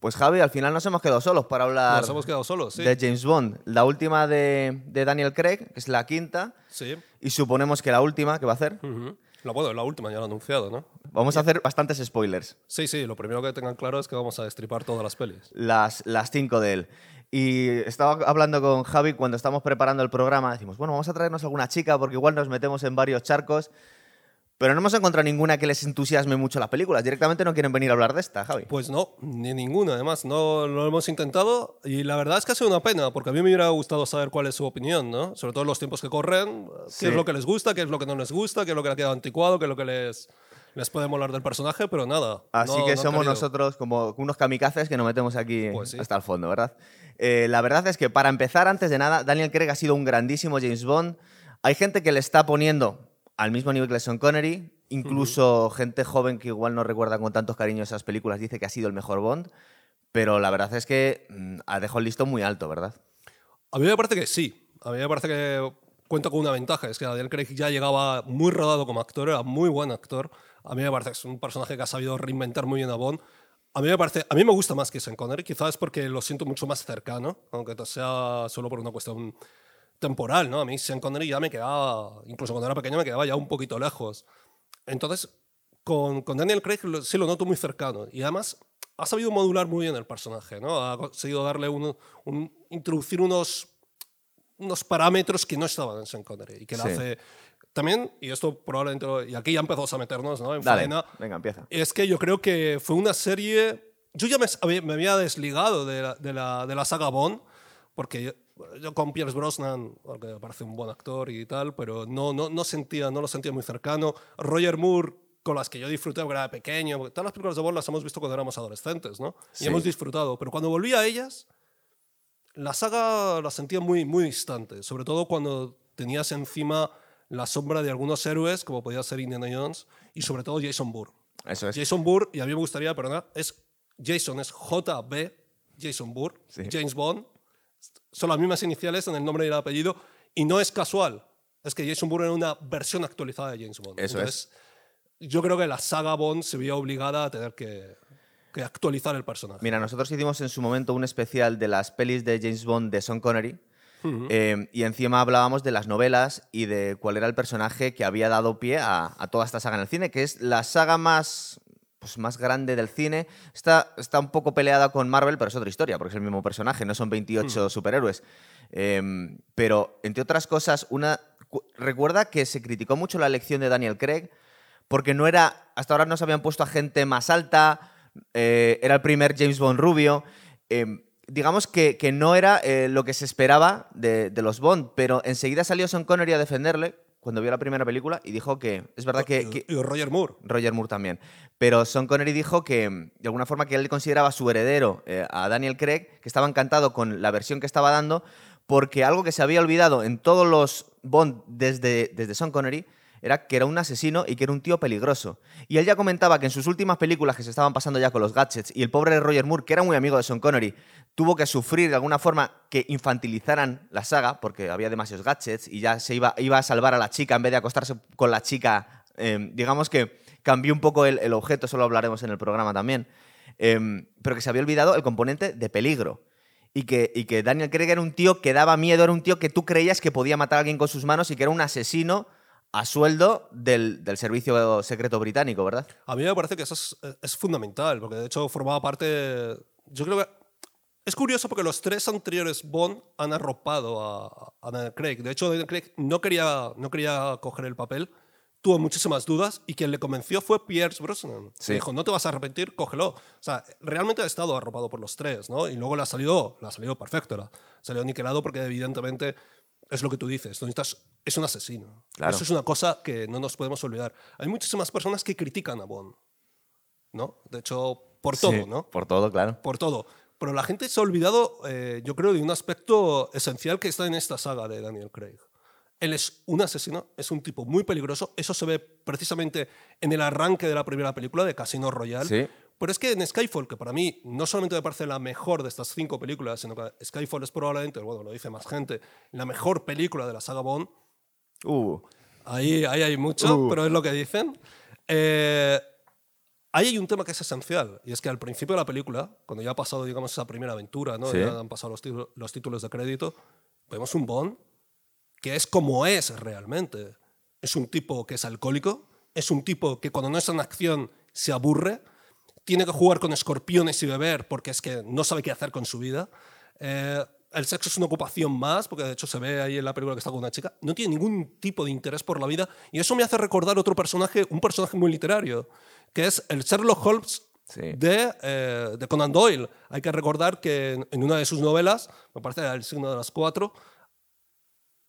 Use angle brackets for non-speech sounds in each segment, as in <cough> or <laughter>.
Pues Javi, al final nos hemos quedado solos para hablar Nos hemos quedado solos, sí. de James Bond. La última de, de Daniel Craig, que es la quinta, Sí. y suponemos que la última que va a hacer. Ujú. La, bueno, la última ya lo he anunciado, ¿no? Vamos a hacer bastantes spoilers. Sí, sí, lo primero que tengan claro es que vamos a destripar todas las pelis. las, las cinco de él. Y estaba hablando con Javi cuando estamos preparando el programa. Decimos, bueno, vamos a traernos alguna chica porque igual nos metemos en varios charcos. Pero no hemos encontrado ninguna que les entusiasme mucho las películas. Directamente no quieren venir a hablar de esta, Javi. Pues no, ni ninguna, además, no lo hemos intentado y la verdad es que ha sido una pena, porque a mí me hubiera gustado saber cuál es su opinión, ¿no? Sobre todo en los tiempos que corren, qué Sí. es lo que les gusta, qué es lo que no les gusta, qué es lo que le ha quedado anticuado, qué es lo que les, les puede molar del personaje, pero nada. Así no- que no somos nosotros como unos kamikazes que nos metemos aquí Pues sí. hasta el fondo, ¿verdad? Eh, la verdad es que para empezar, antes de nada, Daniel Craig ha sido un grandísimo James Bond. Hay gente que le está poniendo al mismo nivel que Sean Connery, incluso gente joven que igual no recuerda con tantos cariños esas películas dice que ha sido el mejor Bond, pero la verdad es que mm, ha dejado el listón muy alto, ¿verdad? A mí me parece que sí. A mí me parece que cuenta con una ventaja. Es que Daniel Craig ya llegaba muy rodado como actor, era muy buen actor. A mí me parece que es un personaje que ha sabido reinventar muy bien a Bond. A mí me parece, a mí me gusta más que Sean Connery, quizás porque lo siento mucho más cercano, aunque sea solo por una cuestión temporal, ¿no? A mí Sean Connery ya me quedaba, incluso cuando era pequeño me quedaba ya un poquito lejos. Entonces, con, con Daniel Craig lo- sí lo noto muy cercano y además ha sabido modular muy bien el personaje, ¿no? Ha conseguido darle un, un- introducir unos unos parámetros que no estaban en Sean Connery y que le Sí. hace también y esto probablemente lo- y aquí ya empezamos a meternos ¿no? en Dale, faena venga, empieza. es que yo creo que fue una serie yo ya me, me había desligado de la, de, la, de la saga Bond porque yo, con Pierce Brosnan porque me parece un buen actor y tal pero no, no, no sentía no lo sentía muy cercano Roger Moore con las que yo disfruté porque era pequeño porque todas las películas de Bond las hemos visto cuando éramos adolescentes ¿no? y Sí. hemos disfrutado pero cuando volví a ellas la saga la sentía muy, muy distante, sobre todo cuando tenías encima la sombra de algunos héroes, como podía ser Indiana Jones, y sobre todo Jason Bourne. Eso es. Jason Bourne, y a mí me gustaría, perdona, es Jason, es JB, Jason Bourne, Sí. James Bond, son las mismas iniciales en el nombre y el apellido, y no es casual, es que Jason Bourne era una versión actualizada de James Bond. Eso Entonces, yo creo que la saga Bond se veía obligada a tener que, que actualizar el personaje. Mira, nosotros hicimos en su momento un especial de las pelis de James Bond de Sean Connery. eh, y encima hablábamos de las novelas y de cuál era el personaje que había dado pie a, a toda esta saga en el cine, que es la saga más, pues, más grande del cine. Está, está un poco peleada con Marvel, pero es otra historia, porque es el mismo personaje, no son 28 superhéroes. Eh, pero, entre otras cosas, una, cu- recuerda que se criticó mucho la elección de Daniel Craig porque no era, hasta ahora no se habían puesto a gente más alta, eh, era el primer James Bond rubio. eh, digamos que, que no era eh, lo que se esperaba de, de los Bond, pero enseguida salió Sean Connery a defenderle cuando vio la primera película y dijo que es verdad que, Y- que- y Roger Moore. Roger Moore también. Pero Sean Connery dijo que, de alguna forma, que él consideraba su heredero eh, a Daniel Craig, que estaba encantado con la versión que estaba dando, porque algo que se había olvidado en todos los Bond desde, desde Sean Connery era que era un asesino y que era un tío peligroso. Y él ya comentaba que en sus últimas películas que se estaban pasando ya con los gadgets y el pobre Roger Moore, que era muy amigo de Sean Connery, tuvo que sufrir de alguna forma que infantilizaran la saga porque había demasiados gadgets y ya se iba, iba a salvar a la chica en vez de acostarse con la chica. eh, digamos que cambió un poco el, el objeto, eso lo hablaremos en el programa también. Eh, pero que se había olvidado el componente de peligro. Y que, y que Daniel Craig era un tío que daba miedo, era un tío que tú creías que podía matar a alguien con sus manos y que era un asesino a sueldo del, del servicio secreto británico, ¿verdad? A mí me parece que eso es, es fundamental, porque de hecho formaba parte. Yo creo que. Es curioso porque los tres anteriores Bond han arropado a, a Daniel Craig. De hecho, Daniel Craig no quería, no quería coger el papel, tuvo muchísimas dudas y quien le convenció fue Pierce Brosnan. Sí. Dijo, no te vas a arrepentir, cógelo. O sea, realmente ha estado arropado por los tres, ¿no? Y luego le ha salido, le ha salido perfecto. Le ha salido niquelado porque evidentemente es lo que tú dices. es un asesino. Claro. Eso es una cosa que no nos podemos olvidar. Hay muchísimas personas que critican a Bond, ¿no? De hecho, por todo, Sí, ¿no? Por todo, claro. Por todo. Pero la gente se ha olvidado, eh, yo creo, de un aspecto esencial que está en esta saga de Daniel Craig. Él es un asesino, es un tipo muy peligroso. Eso se ve precisamente en el arranque de la primera película de Casino Royale. Sí. Pero es que en Skyfall, que para mí no solamente me parece la mejor de estas cinco películas, sino que Skyfall es probablemente, bueno, lo dice más gente, la mejor película de la saga Bond. Uh, Ahí, ahí hay mucho, Uh. pero es lo que dicen. Eh, ahí hay un tema que es esencial, y es que al principio de la película, cuando ya ha pasado, digamos, esa primera aventura, ¿no? Sí. ya han pasado los, títulos- los títulos de crédito, vemos un Bond que es como es realmente. Es un tipo que es alcohólico, es un tipo que cuando no está en acción se aburre, tiene que jugar con escorpiones y beber porque es que no sabe qué hacer con su vida. Eh, el sexo es una ocupación más, porque de hecho se ve ahí en la película que está con una chica. No tiene ningún tipo de interés por la vida y eso me hace recordar otro personaje, un personaje muy literario, que es el Sherlock Holmes Sí. de, eh, de Conan Doyle. Hay que recordar que en, una de sus novelas, me parece El signo de las cuatro,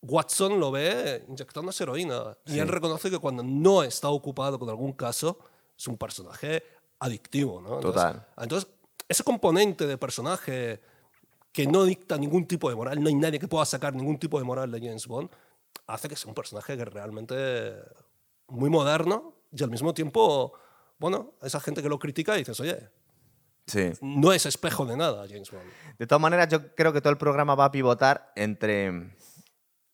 Watson lo ve inyectándose heroína y él reconoce que cuando no está ocupado con algún caso es un personaje adictivo. ¿no? Entonces- Total. Entonces, ese componente de personaje que no dicta ningún tipo de moral, no hay nadie que pueda sacar ningún tipo de moral de James Bond, hace que sea un personaje que realmente muy moderno y al mismo tiempo, bueno, esa gente que lo critica dices, oye, Sí. no es espejo de nada James Bond. De todas maneras, yo creo que todo el programa va a pivotar entre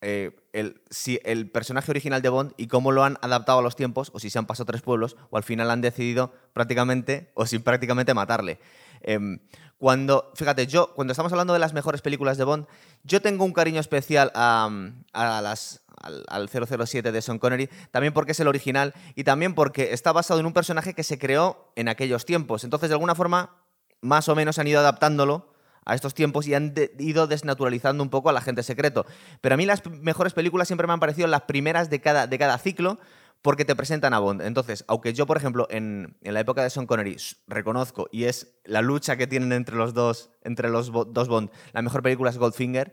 eh, el, si el personaje original de Bond y cómo lo han adaptado a los tiempos, o si se han pasado tres pueblos, o al final han decidido prácticamente, o sin prácticamente matarle. Em, cuando, fíjate, yo, cuando estamos hablando de las mejores películas de Bond, yo tengo un cariño especial a, a las, al, al 007 de Sean Connery, también porque es el original y también porque está basado en un personaje que se creó en aquellos tiempos. Entonces, de alguna forma, más o menos han ido adaptándolo a estos tiempos y han de- ido desnaturalizando un poco al agente secreto. Pero a mí las mejores películas siempre me han parecido las primeras de cada, de cada ciclo porque te presentan a Bond. Entonces, aunque yo, por ejemplo, en, en la época de Sean Connery reconozco, y es la lucha que tienen entre los dos, entre los bo- dos Bond, la mejor película es Goldfinger,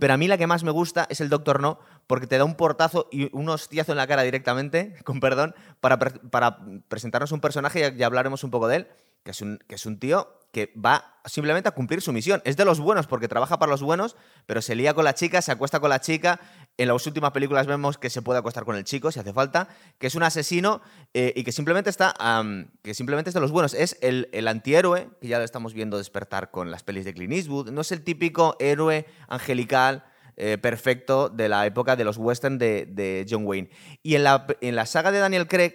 pero a mí la que más me gusta es el Doctor No, porque te da un portazo y un hostiazo en la cara directamente, <laughs> con perdón, para, pre- para presentarnos un personaje, y hablaremos un poco de él, que es un, que es un tío que va simplemente a cumplir su misión. Es de los buenos porque trabaja para los buenos, pero se lía con la chica, se acuesta con la chica. En las últimas películas vemos que se puede acostar con el chico si hace falta, que es un asesino eh, y que simplemente está, que simplemente es de los buenos. Es el, el antihéroe que ya lo estamos viendo despertar con las pelis de Clint Eastwood. No es el típico héroe angelical. eh, perfecto de la época de los western de, de John Wayne. Y en la, en la saga de Daniel Craig,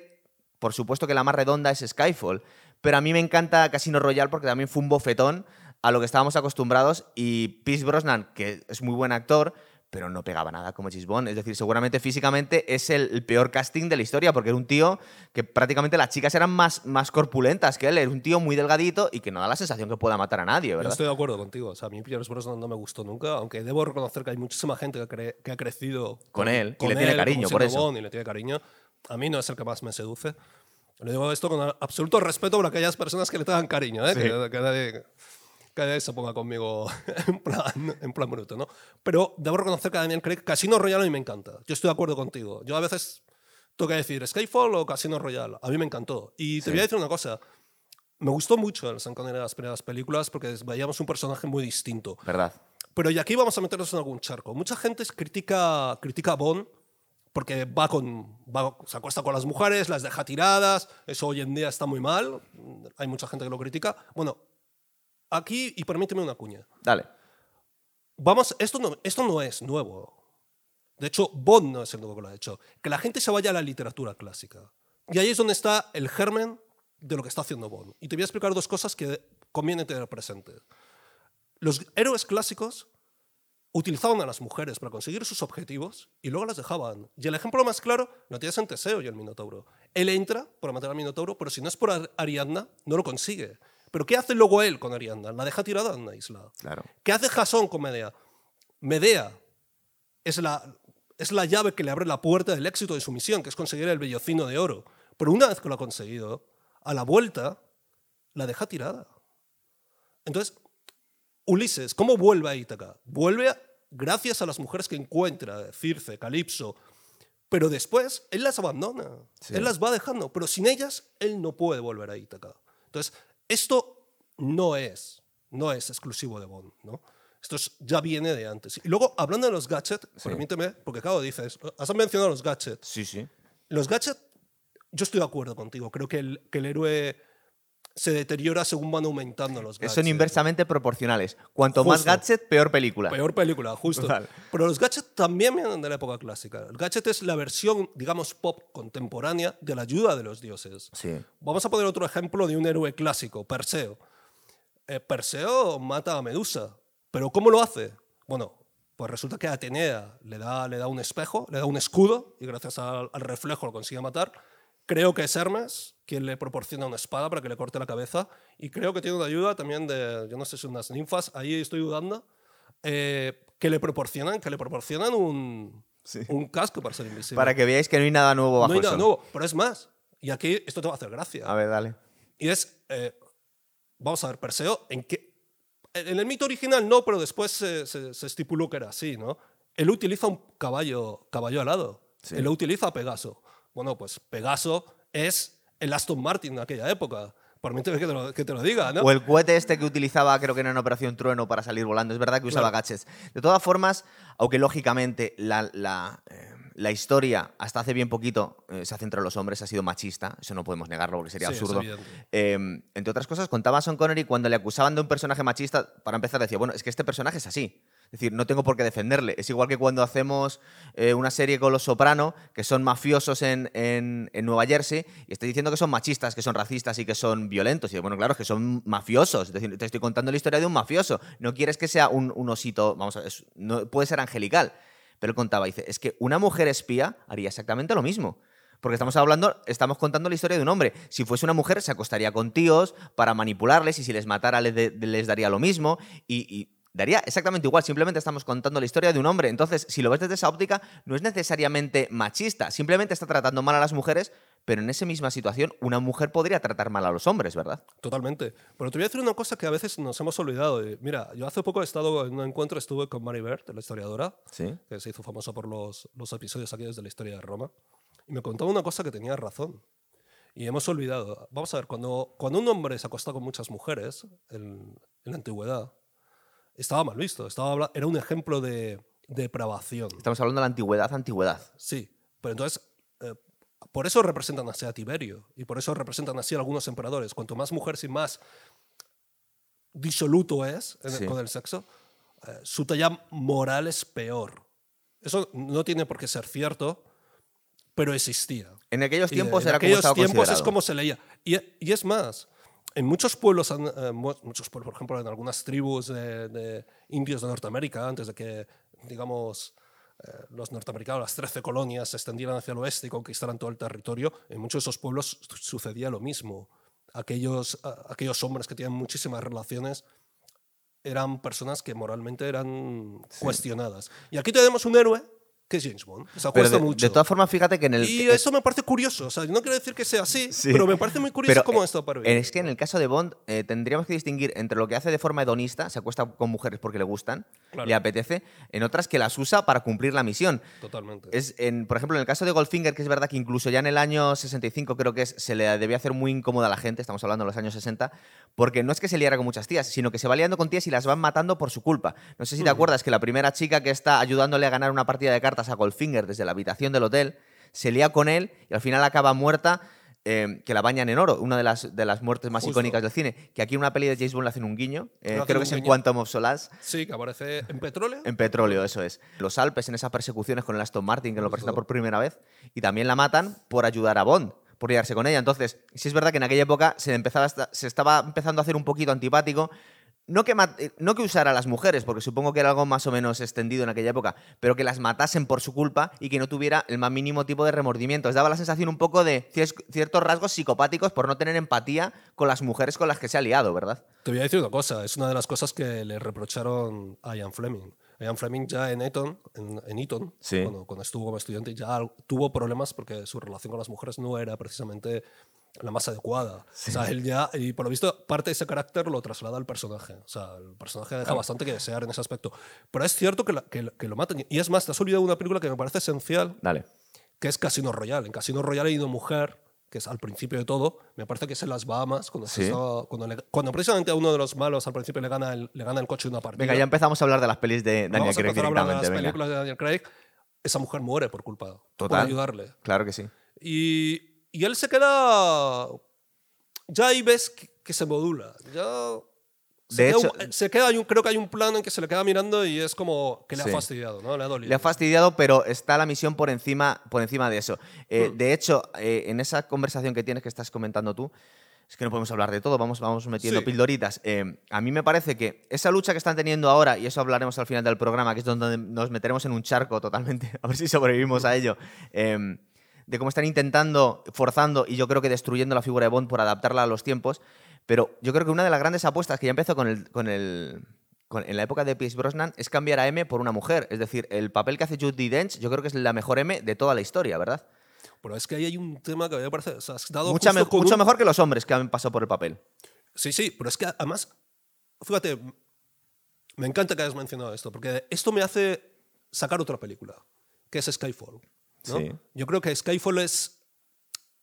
por supuesto que la más redonda es Skyfall, pero a mí me encanta Casino Royale porque también fue un bofetón a lo que estábamos acostumbrados y Pierce Brosnan, que es muy buen actor, pero no pegaba nada como Bond. Es decir, seguramente físicamente es el, el peor casting de la historia porque era un tío que prácticamente las chicas eran más, más corpulentas que él. Era un tío muy delgadito y que no da la sensación que pueda matar a nadie, Yo ¿verdad? estoy de acuerdo contigo. O sea, a mí Pierce Brosnan no me gustó nunca, aunque debo reconocer que hay muchísima gente que, cre- que ha crecido Con él, y le tiene él, cariño, como por eso. Y le tiene cariño. A mí no es el que más me seduce. Le digo esto con absoluto respeto por aquellas personas que le tengan cariño, ¿eh? Sí. que, que nadie, que nadie se ponga conmigo <laughs> en plan, en plan bruto. ¿no? Pero debo reconocer que Daniel Craig, Casino Royale a mí me encanta. Yo estoy de acuerdo contigo. Yo a veces tengo que decir Skyfall o Casino Royale. A mí me encantó. Y te Sí. voy a decir una cosa. Me gustó mucho el Sean Connery de las primeras películas porque veíamos un personaje muy distinto. ¿Verdad? Pero y aquí vamos a meternos en algún charco. Mucha gente critica, critica a Bond porque va con, va- se acuesta con las mujeres, las deja tiradas. Eso hoy en día está muy mal. Hay mucha gente que lo critica. Bueno, aquí, y permíteme una cuña. Dale. Vamos, esto no, esto no es nuevo. De hecho, Bond no es el nuevo que lo ha hecho. Que la gente se vaya a la literatura clásica. Y ahí es donde está el germen de lo que está haciendo Bond. Y te voy a explicar dos cosas que conviene tener presentes. Los héroes clásicos utilizaban a las mujeres para conseguir sus objetivos y luego las dejaban. Y el ejemplo más claro lo tienes en Teseo y el Minotauro. Él entra para matar al Minotauro, pero si no es por Ar- Ariadna, no lo consigue. Pero ¿qué hace luego él con Ariadna? La deja tirada en una isla. Claro. ¿Qué hace Jasón con Medea? Medea es la, es la llave que le abre la puerta del éxito de su misión, que es conseguir el bellocino de oro. Pero una vez que lo ha conseguido, a la vuelta, la deja tirada. Entonces, Ulises, ¿cómo vuelve a Ítaca? Vuelve a- gracias a las mujeres que encuentra, Circe, Calipso, pero después él las abandona, Sí. él las va dejando, pero sin ellas él no puede volver a Ítaca. Entonces, esto no es, no es exclusivo de Bond, ¿no? Esto es- ya viene de antes. Y luego, hablando de los gadgets, Sí. permíteme, porque claro, dices, has mencionado los gadgets. Sí, sí. Los gadgets, yo estoy de acuerdo contigo. Creo que el, que el héroe se deteriora según van aumentando los gadgets. Son inversamente proporcionales. Cuanto más gadget, peor película. Peor película, justo. Pero los gadgets también vienen de la época clásica. El gadget es la versión, digamos, pop contemporánea de la ayuda de los dioses. Sí. Vamos a poner otro ejemplo de un héroe clásico, Perseo. Eh, Perseo mata a Medusa. ¿Pero cómo lo hace? Bueno, pues resulta que Atenea le da, le da un espejo, le da un escudo y gracias al, al reflejo lo consigue matar. Creo que es Hermes quien le proporciona una espada para que le corte la cabeza y creo que tiene una ayuda también de, yo no sé si unas ninfas, ahí estoy dudando, eh, que le proporcionan, que le proporcionan un, un casco para ser invisible. Para que veáis que no hay nada nuevo bajo no hay el nada sol. nuevo, pero es más. Y aquí esto te va a hacer gracia. A ver, dale. Y es, eh, vamos a ver, Perseo, ¿en qué? En el mito original no, pero después se, se- se estipuló que era así, ¿no? Él utiliza un caballo, caballo alado. Sí. Él lo utiliza a Pegaso. Bueno, pues Pegaso es el Aston Martin de aquella época. Permíteme que te lo, que te lo diga, ¿no? O el cohete este que utilizaba, creo que era en Operación Trueno para salir volando. Es verdad que usaba Claro. gadgets. De todas formas, aunque lógicamente la, la, eh, la historia hasta hace bien poquito eh, se ha centrado en los hombres, ha sido machista. Eso no podemos negarlo porque sería Sí, absurdo. Eh, entre otras cosas, contaba Sean Connery cuando le acusaban de un personaje machista, para empezar decía, bueno, es que este personaje es así. Es decir, no tengo por qué defenderle. Es igual que cuando hacemos eh, una serie con Los Soprano, que son mafiosos en, en- en Nueva Jersey, y estoy diciendo que son machistas, que son racistas y que son violentos. Y bueno, claro, que son mafiosos. Es decir, te estoy contando la historia de un mafioso. No quieres que sea un, un osito, vamos a ver, no, puede ser angelical. Pero él contaba, dice, es que una mujer espía haría exactamente lo mismo. Porque estamos hablando, estamos contando la historia de un hombre. Si fuese una mujer, se acostaría con tíos para manipularles y si les matara les, daría lo mismo y daría exactamente igual. Simplemente estamos contando la historia de un hombre. Entonces, si lo ves desde esa óptica, no es necesariamente machista. Simplemente está tratando mal a las mujeres, pero en esa misma situación, una mujer podría tratar mal a los hombres, ¿verdad? Totalmente. Pero te voy a decir una cosa que a veces nos hemos olvidado. Mira, yo hace poco he estado en un encuentro, estuve con Mary Bird, la historiadora, Sí. que se hizo famosa por los, los episodios aquí desde la historia de Roma, y me contaba una cosa que tenía razón. Y hemos olvidado. Vamos a ver, cuando, cuando un hombre se acostaba con muchas mujeres en, en la antigüedad, estaba mal visto. Estaba, era un ejemplo de depravación. Estamos hablando de la antigüedad, antigüedad. Sí, pero entonces, eh, por eso representan así a Tiberio y por eso representan así a algunos emperadores. Cuanto más mujeres y más disoluto es en el- Sí. con el sexo, eh, su talla moral es peor. Eso no tiene por qué ser cierto, pero existía. En aquellos Y tiempos en era como aquellos estaba tiempos es como se leía. Y, y es más, en muchos pueblos, eh, mu- muchos pueblos, por ejemplo, en algunas tribus de, de indios de Norteamérica, antes de que, digamos, eh, los norteamericanos, las 13 colonias, se extendieran hacia el oeste y conquistaran todo el territorio, en muchos de esos pueblos su- sucedía lo mismo. Aquellos, aquellos hombres que tenían muchísimas relaciones eran personas que moralmente eran cuestionadas. Y aquí tenemos un héroe que es James Bond. que Se Pero acuesta de, mucho. de todas formas, fíjate que en el. Y eso me parece curioso. O sea, no quiero decir que sea así, Sí. pero me parece muy curioso Pero, cómo eh, esto para Es que en el caso de Bond eh, tendríamos que distinguir entre lo que hace de forma hedonista, se acuesta con mujeres porque le gustan, Claro. le apetece, en otras que las usa para cumplir la misión. Totalmente. Es en, por ejemplo, en el caso de Goldfinger, que es verdad que incluso ya en el año 65 creo que es, se le debía hacer muy incómoda a la gente, estamos hablando de los años 60, porque no es que se liara con muchas tías, sino que se va liando con tías y las van matando por su culpa. No sé si te acuerdas que la primera chica que está ayudándole a ganar una partida de cartas a Goldfinger desde la habitación del hotel, se lía con él y al final acaba muerta. eh, que la bañan en oro, una de las, de las muertes más Justo. icónicas del cine. Que aquí en una peli de James Bond le hacen un guiño, eh, creo que es en guiño. Quantum of Solace, Sí, que aparece en petróleo. en petróleo, eso es. Los Alpes en esas persecuciones con el Aston Martin, que lo presenta por primera vez, y también la matan por ayudar a Bond, por liarse con ella. Entonces, sí es verdad que en aquella época se, empezaba, se estaba empezando a hacer un poquito antipático. No que, eh, no que usara a las mujeres, porque supongo que era algo más o menos extendido en aquella época, pero que las matasen por su culpa y que no tuviera el más mínimo tipo de remordimiento. Les daba la sensación un poco de cier- ciertos rasgos psicopáticos por no tener empatía con las mujeres con las que se ha liado, ¿verdad? Te voy a decir una cosa. Es una de las cosas que le reprocharon a Ian Fleming. Ian Fleming ya en Eton, en, en Eton Sí. cuando, cuando estuvo como estudiante, ya tuvo problemas porque su relación con las mujeres no era precisamente la más adecuada. O sea, él ya, y por lo visto, parte de ese carácter lo traslada al personaje. O sea, el personaje deja bastante que desear en ese aspecto. Pero es cierto que, la- que, que lo matan. Y es más, te has olvidado de una película que me parece esencial, Dale. que es Casino Royale. En Casino Royale hay una mujer que es al principio de todo, me parece que es en las Bahamas, cuando, se Sí. estaba- cuando, le- cuando precisamente a uno de los malos al principio le gana el, le gana el coche de una partida. Venga, ya empezamos a hablar de las pelis de Daniel Vamos a Craig empezar a hablar de las directamente. venga. películas de Daniel Craig. Esa mujer muere por culpa, por Total. ayudarle. Claro que sí. Y, y él se queda... Ya ahí ves que, que se modula. De se hecho- queda un- se queda, creo que hay un plano en que se le queda mirando y es como que le Sí. ha fastidiado, ¿no? Le ha dolido. Le ha fastidiado, pero está la misión por encima, por encima de eso. Eh, Hmm. De hecho, eh, en esa conversación que tienes, que estás comentando tú, es que no podemos hablar de todo, vamos, vamos metiendo Sí. pildoritas. Eh, a mí me parece que esa lucha que están teniendo ahora, y eso hablaremos al final del programa, que es donde nos meteremos en un charco totalmente, <laughs> a ver si sobrevivimos a ello, eh, de cómo están intentando, forzando y yo creo que destruyendo la figura de Bond por adaptarla a los tiempos. Pero yo creo que una de las grandes apuestas que ya empezó con el, con el, con- en la época de Pierce Brosnan es cambiar a M por una mujer. Es decir, el papel que hace Judy Dench yo creo que es la mejor M de toda la historia, ¿verdad? Pero es que ahí hay un tema que me parece... O sea, has dado Mucha me- mucho un- mejor que los hombres que han pasado por el papel. Sí, sí, pero es que además, fíjate, me encanta que hayas mencionado esto, porque esto me hace sacar otra película, que es Skyfall. ¿No? Sí. Yo creo que Skyfall es...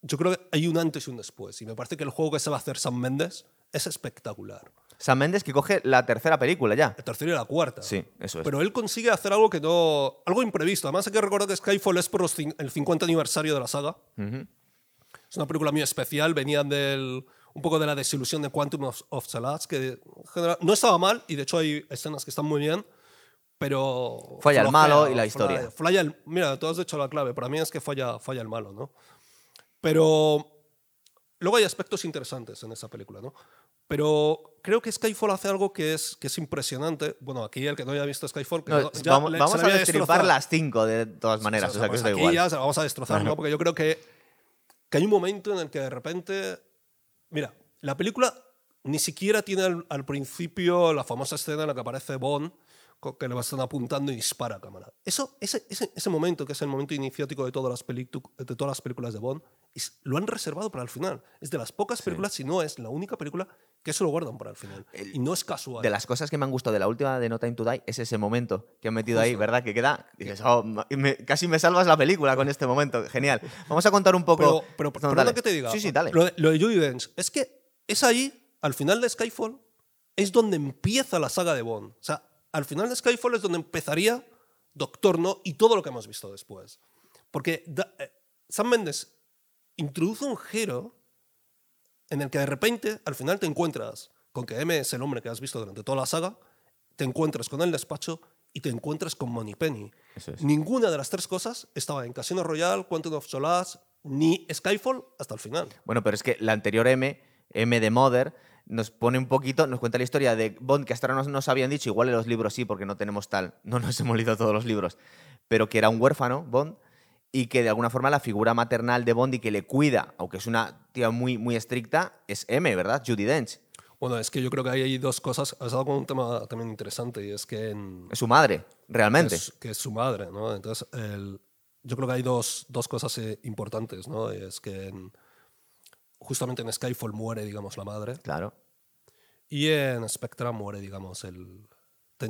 Yo creo que hay un antes y un después, y me parece que el juego que se va a hacer Sam Mendes es espectacular. Sam Mendes que coge la tercera película ya. La tercera y la cuarta. Sí, eso es. Pero él consigue hacer algo que no... Algo imprevisto. Además hay que recordar que Skyfall es por los el 50 aniversario de la saga. Es una película muy especial, venía del, un poco de la desilusión de Quantum of, of Solace, que general no estaba mal, y de hecho hay escenas que están muy bien, pero... Falla el malo y la historia. falla el- mira, tú has dicho la clave, para mí es que falla, falla el malo, ¿no? Pero luego hay aspectos interesantes en esa película, ¿no? Pero creo que Skyfall hace algo que es, que es impresionante. Bueno, aquí el que no haya visto Skyfall... que No, ya vamos le- vamos a destripar las cinco de todas maneras, o sea, pues aquí igual. ya se la vamos a destrozar, ¿no? Porque yo creo que, que hay un momento en el que de repente. Mira, la película ni siquiera tiene al, al principio la famosa escena en la que aparece Bond, que le están apuntando y dispara a cámara. Eso, ese, ese, ese momento, que es el momento iniciático de todas las, de todas las películas de Bond, es- lo han reservado para el final. Es de las pocas películas, si no es la única película, que eso lo guardan para el final. y no es casual. De las cosas que me han gustado de la última de No Time to Die es ese momento que han metido ahí, ¿verdad? Que queda. dices, oh, me- casi me salvas la película con este momento. Genial. Vamos a contar un poco. Pero, pero No, dale. que te diga. Sí, sí, dale. Lo de, lo de Judi Dench, es que es ahí, al final de Skyfall, es donde empieza la saga de Bond. O sea, al final de Skyfall es donde empezaría Doctor No y todo lo que hemos visto después. Porque da- eh, Sam Mendes introduce un giro en el que de repente, al final te encuentras con que M es el hombre que has visto durante toda la saga, te encuentras con el despacho y te encuentras con Moneypenny. Es. Ninguna de las tres cosas estaba en Casino Royale, Quantum of Solace, ni Skyfall hasta el final. Bueno, pero es que la anterior M, M de Mother, nos pone un poquito, nos cuenta la historia de Bond, que hasta ahora nos, nos habían dicho, igual en los libros sí, porque no tenemos tal, no nos <laughs> hemos leído todos los libros, pero que era un huérfano, Bond, y que de alguna forma la figura maternal de Bond y que le cuida, aunque es una tía muy, muy estricta, es M, ¿verdad? Judy Dench. Bueno, es que yo creo que hay dos cosas. Has dado con un tema también interesante y es que, en, Es su madre, realmente. es, que es su madre, ¿no? Entonces, el- yo creo que hay dos, dos cosas eh, importantes, ¿no? Y es que en- justamente en Skyfall muere, digamos, la madre Claro. y en Spectra muere, digamos, el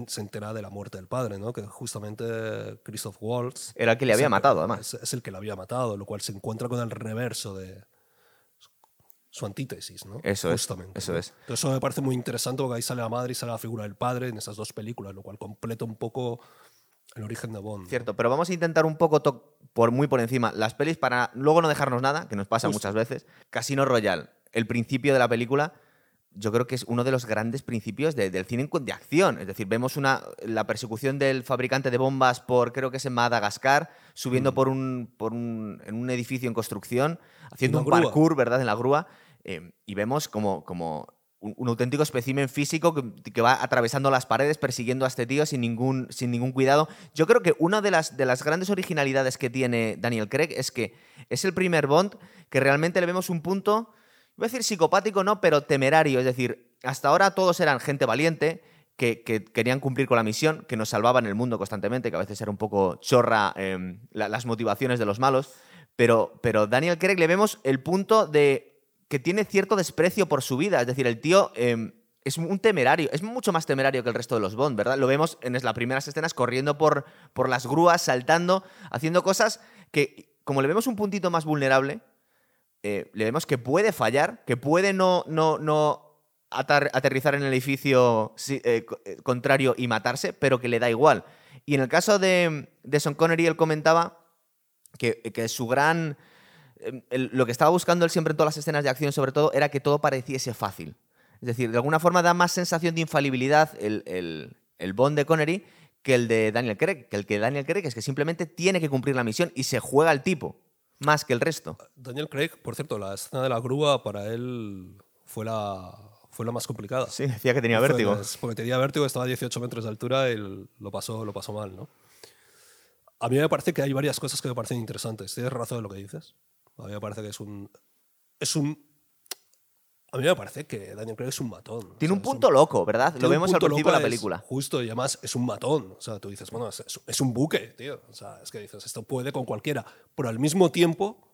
se entera de la muerte del padre, ¿no? Que justamente Christoph Waltz Era el que le es había matado, además. Es, es el que le había matado, lo cual se encuentra con el reverso de su antítesis, ¿no? Eso es, Justamente, eso ¿no? es. Entonces eso me parece muy interesante porque ahí sale la madre y sale la figura del padre en esas dos películas, lo cual completa un poco el origen de Bond. Cierto, pero vamos a intentar un poco, por muy por encima, las pelis para luego no dejarnos nada, que nos pasa Justo. muchas veces. Casino Royale, el principio de la película, yo creo que es uno de los grandes principios de- del cine de acción. Es decir, vemos una, la persecución del fabricante de bombas por, creo que es en Madagascar, Mm. subiendo por, un, por un, en un edificio en construcción, haciendo Una un grúa. parkour, ¿verdad?, en la grúa. eh, y vemos como, como un, auténtico espécimen físico que, va atravesando las paredes persiguiendo a este tío sin ningún, sin ningún cuidado. Yo creo que una de las, de las grandes originalidades que tiene Daniel Craig es que es el primer Bond que realmente le vemos un punto, voy a decir psicopático, no, pero temerario. Es decir, hasta ahora todos eran gente valiente. Que, que querían cumplir con la misión, que nos salvaban el mundo constantemente, que a veces era un poco chorra la- las motivaciones de los malos. Pero, pero Daniel Craig le vemos el punto de que tiene cierto desprecio por su vida. Es decir, el tío eh, es un temerario, es mucho más temerario que el resto de los Bond, ¿verdad? Lo vemos en las primeras escenas corriendo por, por las grúas, saltando, haciendo cosas que, como le vemos un puntito más vulnerable, eh, le vemos que puede fallar, que puede no, no, no atar- aterrizar en el edificio eh, eh, contrario y matarse, pero que le da igual. Y en el caso de, de Sean Connery, él comentaba que, que su gran em, el- lo que estaba buscando él siempre en todas las escenas de acción, sobre todo, era que todo pareciese fácil. Es decir, de alguna forma da más sensación de infalibilidad el, el- el Bond de Connery que el de Daniel Craig. Que el que Daniel Craig es que simplemente tiene que cumplir la misión y se juega el tipo, más que el resto. Daniel Craig, por cierto, la escena de la grúa para él fue la, fue la más complicada. Sí, decía que tenía vértigo. las- porque tenía vértigo, estaba a 18 metros de altura y lo pasó, lo pasó mal, ¿no? A mí me parece que hay varias cosas que me parecen interesantes. Tienes razón en lo que dices. A mí me parece que es un... Es un... A mí me parece que Daniel Craig es un matón. Tiene O un sea, punto loco, ¿verdad? Lo vemos al principio de la película. Justo, y además es un matón. O sea, tú dices, bueno, es un buque, tío. O sea, es que dices, esto puede con cualquiera. Pero al mismo tiempo,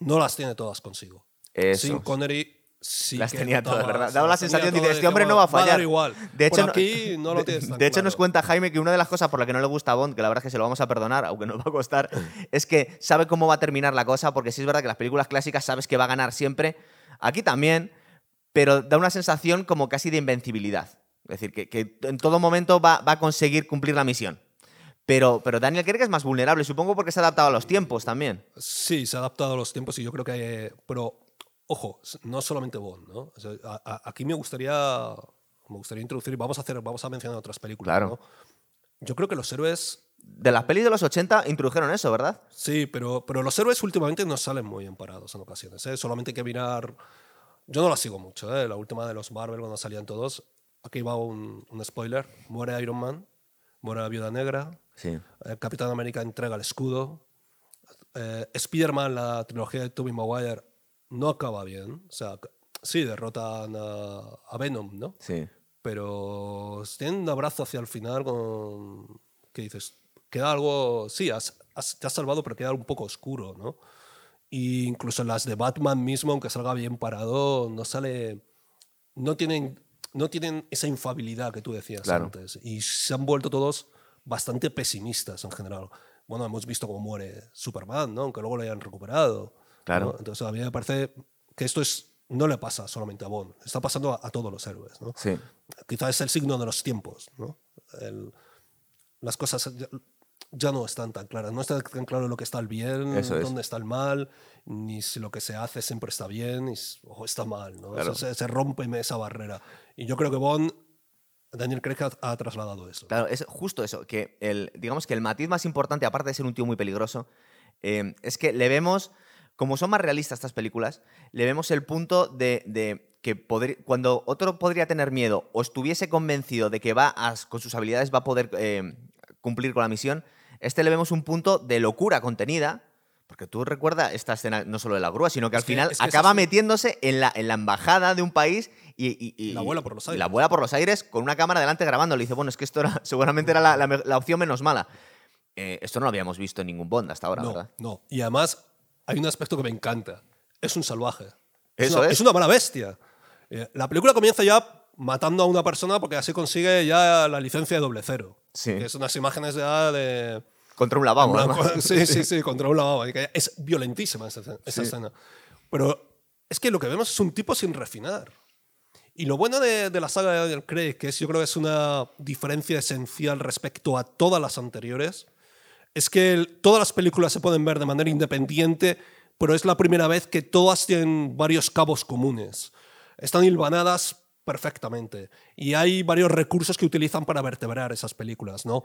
no las tiene todas consigo. Eso. Sin Connery sí Las que tenía todas, ¿verdad? Daba la sensación de todas, este hombre no va a "Bueno, fallar. igual. De Por hecho, no- aquí no lo tan <laughs> De hecho, claro. nos cuenta Jaime que una de las cosas por las que no le gusta a Bond, que la verdad es que se lo vamos a perdonar, aunque nos va a costar, <laughs> es que sabe cómo va a terminar la cosa, porque sí es verdad que las películas clásicas sabes que va a ganar siempre. Aquí también, pero da una sensación como casi de invencibilidad. Es decir, que, que en todo momento va, va a conseguir cumplir la misión. Pero, pero Daniel Craig es más vulnerable, supongo porque se ha adaptado a los tiempos también. Sí, se ha adaptado a los tiempos y yo creo que... Pero, ojo, no solamente Bond, ¿no? O sea, a- a- aquí me gustaría, me gustaría introducir, vamos a, hacer, vamos a mencionar otras películas, Claro. ¿no? Yo creo que los héroes... De las pelis de los 80 introdujeron eso, ¿verdad? Sí, pero, pero los héroes últimamente no salen muy bien parados en ocasiones. ¿eh? Solamente hay que mirar... Yo no la sigo mucho, ¿eh? La última de los Marvel, cuando salían todos. Aquí va un, un spoiler. Muere Iron Man, muere la Viuda Negra, Sí. eh, Capitán América entrega el escudo. Eh, Spider-Man, la trilogía de Tobey Maguire, no acaba bien. O sea, sí, derrotan a, a Venom, ¿no? Sí. Pero tienen un abrazo hacia el final con... que dices? Queda algo... Sí, has, has- te has salvado, pero queda un poco oscuro, ¿no? Y incluso las de Batman mismo, aunque salga bien parado, no sale... No tienen, no tienen esa infabilidad que tú decías Claro. antes. Y se han vuelto todos bastante pesimistas en general. Bueno, hemos visto cómo muere Superman, ¿no? Aunque luego lo hayan recuperado. Claro. ¿no? Entonces a mí me parece que esto es, no le pasa solamente a Bond, está pasando a, a todos los héroes, ¿no? Sí. Quizás es el signo de los tiempos, ¿no? El- las cosas ya, ya no están tan claras, no está tan claro lo que está el bien, Eso es. dónde está el mal, ni si lo que se hace siempre está bien o está mal, ¿no? Claro. Se, se rompe esa barrera. Y yo creo que Bond, Daniel Craig ha, ha trasladado eso. Claro, es justo eso, que el, digamos que el matiz más importante, aparte de ser un tío muy peligroso, eh, es que le vemos, como son más realistas estas películas, le vemos el punto de, de que cuando otro podría tener miedo o estuviese convencido de que va a- con sus habilidades va a poder eh, cumplir con la misión, este le vemos un punto de locura contenida. Porque tú recuerdas esta escena no solo de la grúa, sino que Es al que- final es que es acaba metiéndose en la, en la embajada de un país y, y- y- La vuela por los aires. la vuela por los aires con una cámara delante grabando. Le dice, bueno, es que esto era, <laughs> seguramente era la, la me- la opción menos mala. Eh, esto no lo habíamos visto en ningún Bond hasta ahora, no, ¿verdad? no. Y además hay un aspecto que me encanta. Es un salvaje. Eso una, es. una mala bestia. Eh, La película comienza ya matando a una persona porque así consigue ya la licencia de doble cero. Sí. Que es unas imágenes ya de... Contra un lavabo. además. sí, sí, <laughs> sí, contra un lavabo. Es violentísima esa, esa Sí. escena. Pero es que lo que vemos es un tipo sin refinar. Y lo bueno de, de la saga de Daniel Craig, que es, yo creo que es una diferencia esencial respecto a todas las anteriores, es que el- todas las películas se pueden ver de manera independiente, pero es la primera vez que todas tienen varios cabos comunes. Están hilvanadas perfectamente. Y hay varios recursos que utilizan para vertebrar esas películas, ¿no?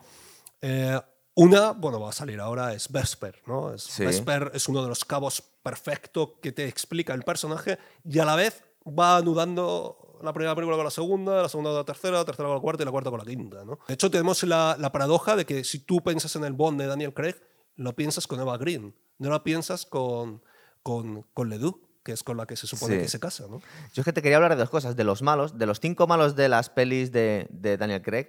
Eh, una, bueno, va a salir ahora, es Vesper, ¿no? Es, Sí. Vesper es uno de los cabos perfecto que te explica el personaje y a la vez va anudando la primera película con la segunda, la segunda con la tercera, la tercera con la cuarta y la cuarta con la quinta, ¿no? De hecho, tenemos la, la paradoja de que si tú piensas en el Bond de Daniel Craig, lo piensas con Eva Green, no lo piensas con, con, con Ledoux, que es con la que se supone Sí. que se casa, ¿no? Yo es que te quería hablar de dos cosas. De los malos, de los cinco malos de las pelis de, de Daniel Craig.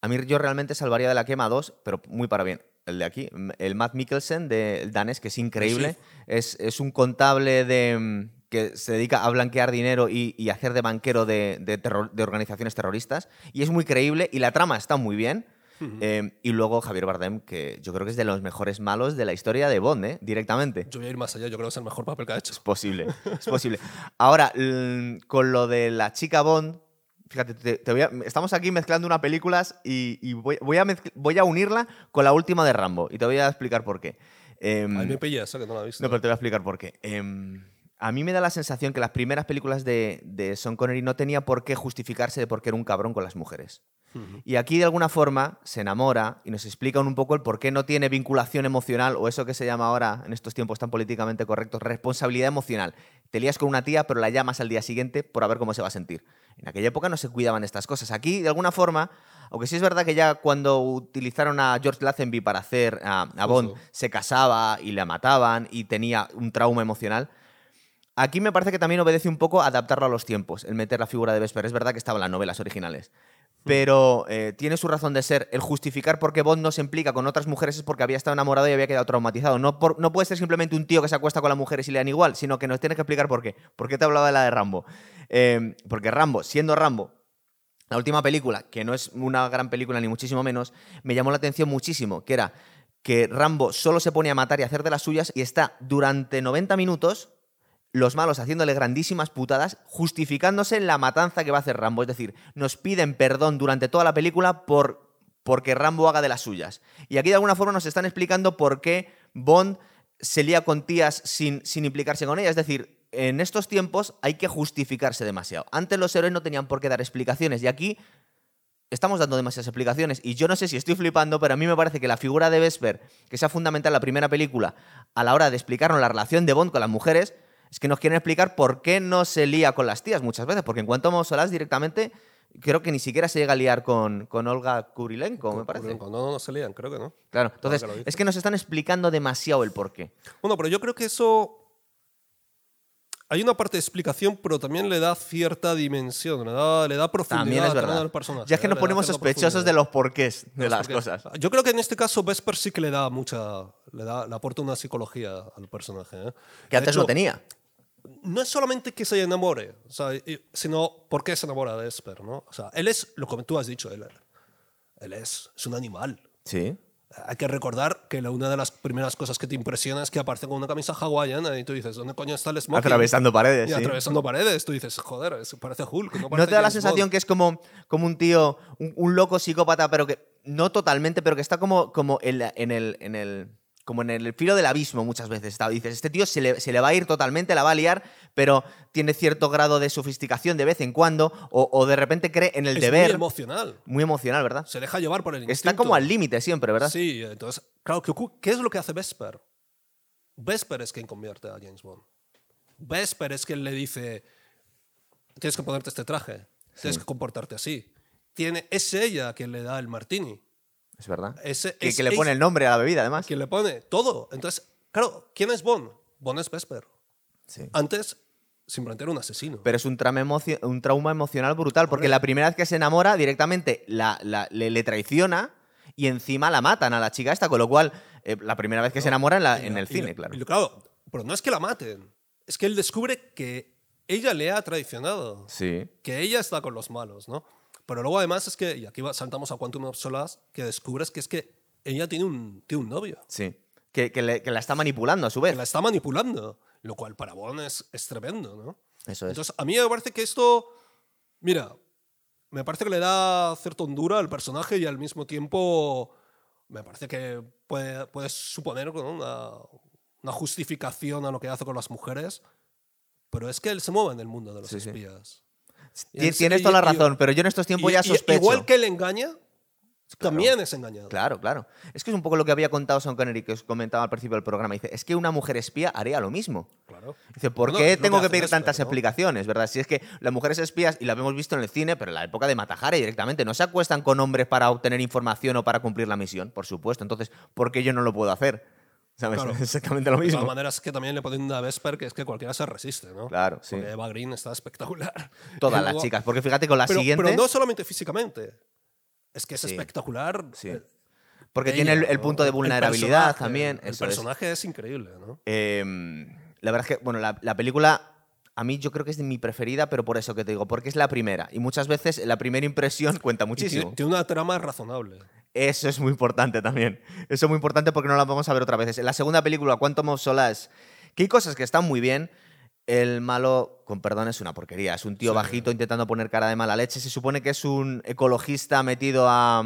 A mí yo realmente salvaría de la quema dos, pero muy para bien. El de aquí, el Matt Mikkelsen, de el danés, que es increíble. Es, es un contable de, mm, que se dedica a blanquear dinero y, y hacer de banquero de, de terror- de organizaciones terroristas. Y es muy creíble y la trama está muy bien. Eh, y luego Javier Bardem, que yo creo que es de los mejores malos de la historia de Bond, ¿eh? directamente. Yo voy a ir más allá, yo creo que es el mejor papel que ha hecho. Es posible, es posible. Ahora, con lo de la chica Bond, fíjate, te- te voy a- estamos aquí mezclando unas películas y, y voy, voy a voy a unirla con la última de Rambo y te voy a explicar por qué. Em, A mí me pilla esa que no la he visto. no, pero te voy a explicar por qué. Em, a mí me da la sensación que las primeras películas de, de Sean Connery no tenía por qué justificarse de por qué era un cabrón con las mujeres. Y aquí de alguna forma se enamora y nos explica un poco el por qué no tiene vinculación emocional o eso que se llama ahora en estos tiempos tan políticamente correctos, responsabilidad emocional. Te lías con una tía pero la llamas al día siguiente por a ver cómo se va a sentir. En aquella época no se cuidaban estas cosas. Aquí de alguna forma, aunque sí es verdad que ya cuando utilizaron a George Lazenby para hacer a, a Bond se casaba y la mataban y tenía un trauma emocional. Aquí me parece que también obedece un poco adaptarlo a los tiempos, el meter la figura de Vesper. Es verdad que estaba en las novelas originales. Pero eh, tiene su razón de ser. El justificar por qué Bond no se implica con otras mujeres es porque había estado enamorado y había quedado traumatizado. No, por- no puede ser simplemente un tío que se acuesta con las mujeres y le dan igual, sino que nos tienes que explicar por qué. ¿Por qué te hablaba de la de Rambo? Eh, porque Rambo, siendo Rambo, la última película, que no es una gran película ni muchísimo menos, me llamó la atención muchísimo, que era que Rambo solo se pone a matar y a hacer de las suyas y está durante 90 minutos los malos haciéndole grandísimas putadas, justificándose en la matanza que va a hacer Rambo. Es decir, nos piden perdón durante toda la película por porque Rambo haga de las suyas. Y aquí de alguna forma nos están explicando por qué Bond se lía con tías sin, sin implicarse con ellas. Es decir, en estos tiempos hay que justificarse demasiado. Antes los héroes no tenían por qué dar explicaciones y aquí estamos dando demasiadas explicaciones. Y yo no sé si estoy flipando, pero a mí me parece que la figura de Vesper, que sea fundamental en la primera película, a la hora de explicarnos la relación de Bond con las mujeres, es que nos quieren explicar por qué no se lía con las tías muchas veces. Porque en cuanto a Mosolás directamente, creo que ni siquiera se llega a liar con, con Olga Kurilenko, me parece. No, no, no se lían, creo que no. Claro, entonces que es que nos están explicando demasiado el por qué. Bueno, pero yo creo que eso. Hay una parte de explicación, pero también le da cierta dimensión, le da, le da profundidad También es verdad. al personaje. Ya es que ¿eh? nos ponemos sospechosos de los porqués de las cosas. Yo creo que en este caso Vesper sí que le da mucha. Le, da, le aporta una psicología al personaje. ¿eh? Que antes no hecho, tenía. no es solamente que se enamore, o sea, sino por qué se enamora de Esper, ¿no? O sea, él es, lo que tú has dicho, él, él es, es un animal. Sí. Hay que recordar que la- una de las primeras cosas que te impresiona es que aparece con una camisa hawaiana y tú dices, ¿dónde coño está el smoking? Atravesando paredes. Y sí. atravesando paredes. Tú dices, joder, es- parece Hulk. No, ¿No parece te da la sensación Bond". que es como, como un tío, un, un loco psicópata, pero que no totalmente, pero que está como, como en, la- en el, en el como en el filo del abismo muchas veces. Está, dices, este tío se le, se le va a ir totalmente, la va a liar, pero tiene cierto grado de sofisticación de vez en cuando, o, o de repente cree en el es deber. muy emocional. Muy emocional, ¿verdad? Se deja llevar por el Está instinto. como al límite siempre, ¿verdad? Sí, entonces, claro, ¿qué, ocu- qué es lo que hace Vesper? Vesper es quien convierte a James Bond. Vesper es quien le dice, tienes que ponerte este traje, tienes que comportarte así. Tiene, es ella quien le da el martini. Es verdad. Que, es- que le es- pone el nombre a la bebida, además. Quien le pone todo. Entonces, claro, ¿quién es Bond? Bond es Vesper. Sí. Antes, simplemente era un asesino. Pero es un trauma, emocio- un trauma emocional brutal, porque la primera vez que se enamora, directamente la, la- le, le traiciona y encima la matan a la chica esta, con lo cual, eh, la primera vez que se enamora en, la- el cine, la- claro. y claro, pero no es que la maten. Es que él descubre que ella le ha traicionado. Sí. que ella está con los malos, ¿no? Pero luego además es que, y aquí saltamos a Quantum of Solace, que descubres que es que ella tiene un, tiene un novio, Sí. Que, que le- que la está manipulando a su que vez. la está manipulando, lo cual para Bond es, es tremendo, ¿no? Eso es. Entonces, a mí me parece que esto, mira, me parece que le da cierta hondura al personaje y al mismo tiempo me parece que puede, puedes suponer ¿no? una, una justificación a lo que hace con las mujeres, pero es que él se mueve en el mundo de los Sí, espías. Tienes toda la razón, pero yo en estos tiempos ya sospecho. Igual que él engaña, también es engañado. Claro, claro. Es que es un poco lo que había contado Sean Connery, que os comentaba al principio del programa. Dice, es que una mujer espía haría lo mismo. Claro. Dice, ¿por Bueno, qué lo tengo que pedir Vesper, tantas ¿no? explicaciones, verdad? Si es que las mujeres espías, y las hemos visto en el cine, pero en la época de Matajare directamente, no se acuestan con hombres para obtener información o para cumplir la misión, por supuesto. Entonces, ¿por qué yo no lo puedo hacer? ¿Sabes? Claro. <laughs> Es exactamente lo De todas mismo. maneras que también le ponen una Vesper que es que cualquiera se resiste, ¿no? Claro, sí. Porque Eva Green está espectacular. <laughs> Todas Y <laughs> las luego- chicas. Porque fíjate, con la pero, siguiente... pero no solamente físicamente. Es que es Sí. espectacular. Sí. eh, Porque ella, tiene el, el ¿no? punto de El vulnerabilidad personaje, también. El eso es. personaje es. increíble, ¿no? Eh, la verdad es que, bueno, la, la película a mí yo creo que es mi preferida, pero por eso que te digo, porque es la primera. Y muchas veces la primera impresión cuenta muchísimo. tiene, tiene una trama razonable. Eso es muy importante también. Eso es muy importante porque no la vamos a ver otra vez. En la segunda película, Quantum of Solace, que hay cosas que están muy bien. El malo, con perdón, es una porquería. Es un tío Sí. bajito intentando poner cara de mala leche. Se supone que es un ecologista metido a...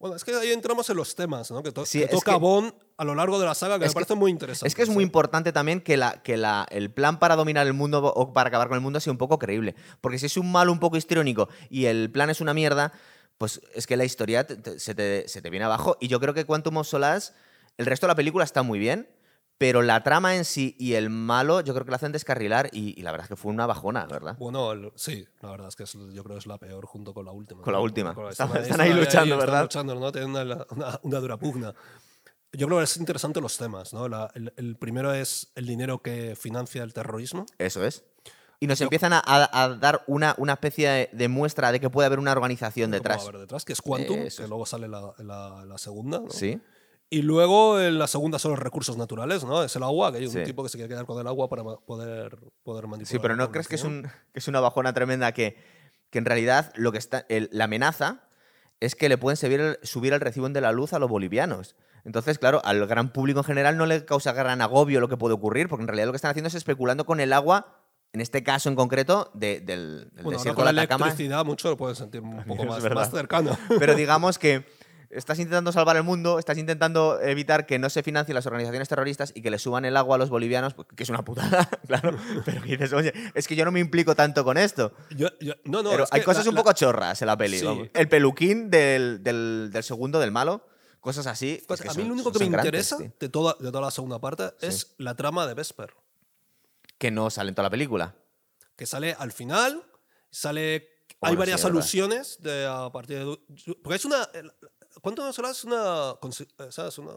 Bueno, es que ahí entramos en los temas, ¿no? Que, to- Sí, que es toca que- Bond a lo largo de la saga, que me que- parece muy interesante. Es que es muy importante también que, la, que la, el plan para dominar el mundo o para acabar con el mundo sea un poco creíble. Porque si es un malo un poco histriónico y el plan es una mierda, pues es que la historia te- te- se, te, se te viene abajo. Y yo creo que Quantum of Solace, el resto de la película está muy bien, pero la trama en sí y el malo yo creo que lo hacen descarrilar y, y la verdad es que fue una bajona, ¿verdad? Bueno, el- sí, la verdad es que es- yo creo que es la peor junto con la última. Con la última. Con la- Están- están están ahí luchando, están ¿verdad? luchando, ¿no? Tienen una, una- una dura pugna. Yo creo que es interesante los temas, ¿no? La- el, el primero es el dinero que financia el terrorismo. Eso es. Y nos empiezan a, a- a dar una, una especie de, de muestra de que puede haber una organización detrás. haber detrás, que es Quantum, que luego sale la, la- la segunda. ¿no? Sí. Y luego en la segunda son los recursos naturales, ¿no? Es el agua, que hay un Sí. tipo que se quiere quedar con el agua para poder, poder manipular. Sí, pero ¿no crees que es, un, que es una bajona tremenda que, que en realidad lo que está, el- la amenaza es que le pueden subir el, subir el recibo de la luz a los bolivianos? Entonces, claro, al gran público en general no le causa gran agobio lo que puede ocurrir, porque en realidad lo que están haciendo es especulando con el agua, en este caso en concreto, de- del, del Bueno, ahora desierto con de la Atacama. electricidad mucho lo pueden sentir un poco Es más, más cercano. <laughs> Pero <laughs> digamos que estás intentando salvar el mundo, estás intentando evitar que no se financien las organizaciones terroristas y que le suban el agua a los bolivianos, pues, que es una putada, <laughs> claro. Pero dices, oye, es que yo no me implico tanto con esto. Yo- yo- no, no, Pero es hay cosas la- un la- poco chorras en la peli. Sí. El peluquín del, del- del segundo del malo, cosas así. es Pues que a mí son- lo único que me interesa de toda, de toda la segunda parte es la trama de Vesper, Que no sale en toda la película. que sale al final, sale... Bueno, hay sí, varias verdad. alusiones de, a partir de... Porque es una... ¿Cuánto nos hablas? Es una... eh, ¿Sabes? Una,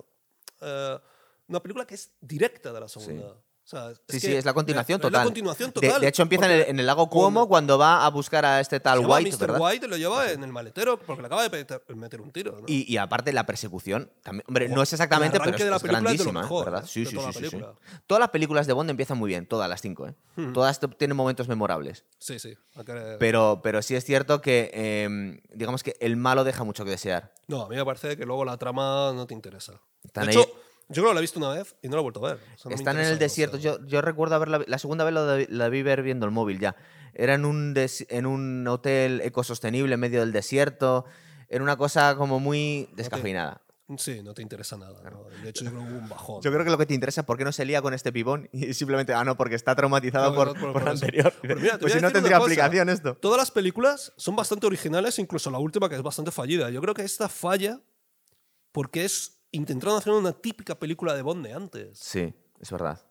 eh, una película que es directa de la segunda. O sea, es Sí, que sí, es la continuación es total. la continuación De- total. De, hecho, empieza en el, porque en el lago Cuomo cuando va a buscar a este tal White, Mr. ¿verdad? White lo lleva en el maletero porque le acaba de meter, un tiro. ¿no? Y, y aparte la persecución, también, hombre, no es exactamente, pero es, de la es grandísima, ¿eh? mejor, ¿verdad? ¿eh? Sí, sí, toda sí. Todas las películas de Bond empiezan muy bien, todas las cinco, ¿eh? Hmm. Todas tienen momentos memorables. Sí, sí. Pero, pero sí es cierto que, eh, digamos que el malo deja mucho que desear. No, a mí me parece que luego la trama no te interesa. Están de ahí- hecho, yo creo que la he visto una vez y no la he vuelto a ver. O sea, no Están en el desierto. Yo, yo recuerdo haberla la segunda vez la, la vi ver viendo el móvil ya. Era en un, des- en un hotel ecosostenible en medio del desierto. Era una cosa como muy descafeinada. Sí, no te interesa nada. ¿no? De hecho, yo creo que hubo un bajón. Yo creo que lo que te interesa es por qué no se lía con este pibón y simplemente, ah, no, porque está traumatizado por, por- por lo anterior. Mira, pues si no tendría aplicación esto. Todas las películas son bastante originales, incluso la última que es bastante fallida. Yo creo que esta falla porque es intentaron hacer una típica película de Bond de antes. Sí, es verdad.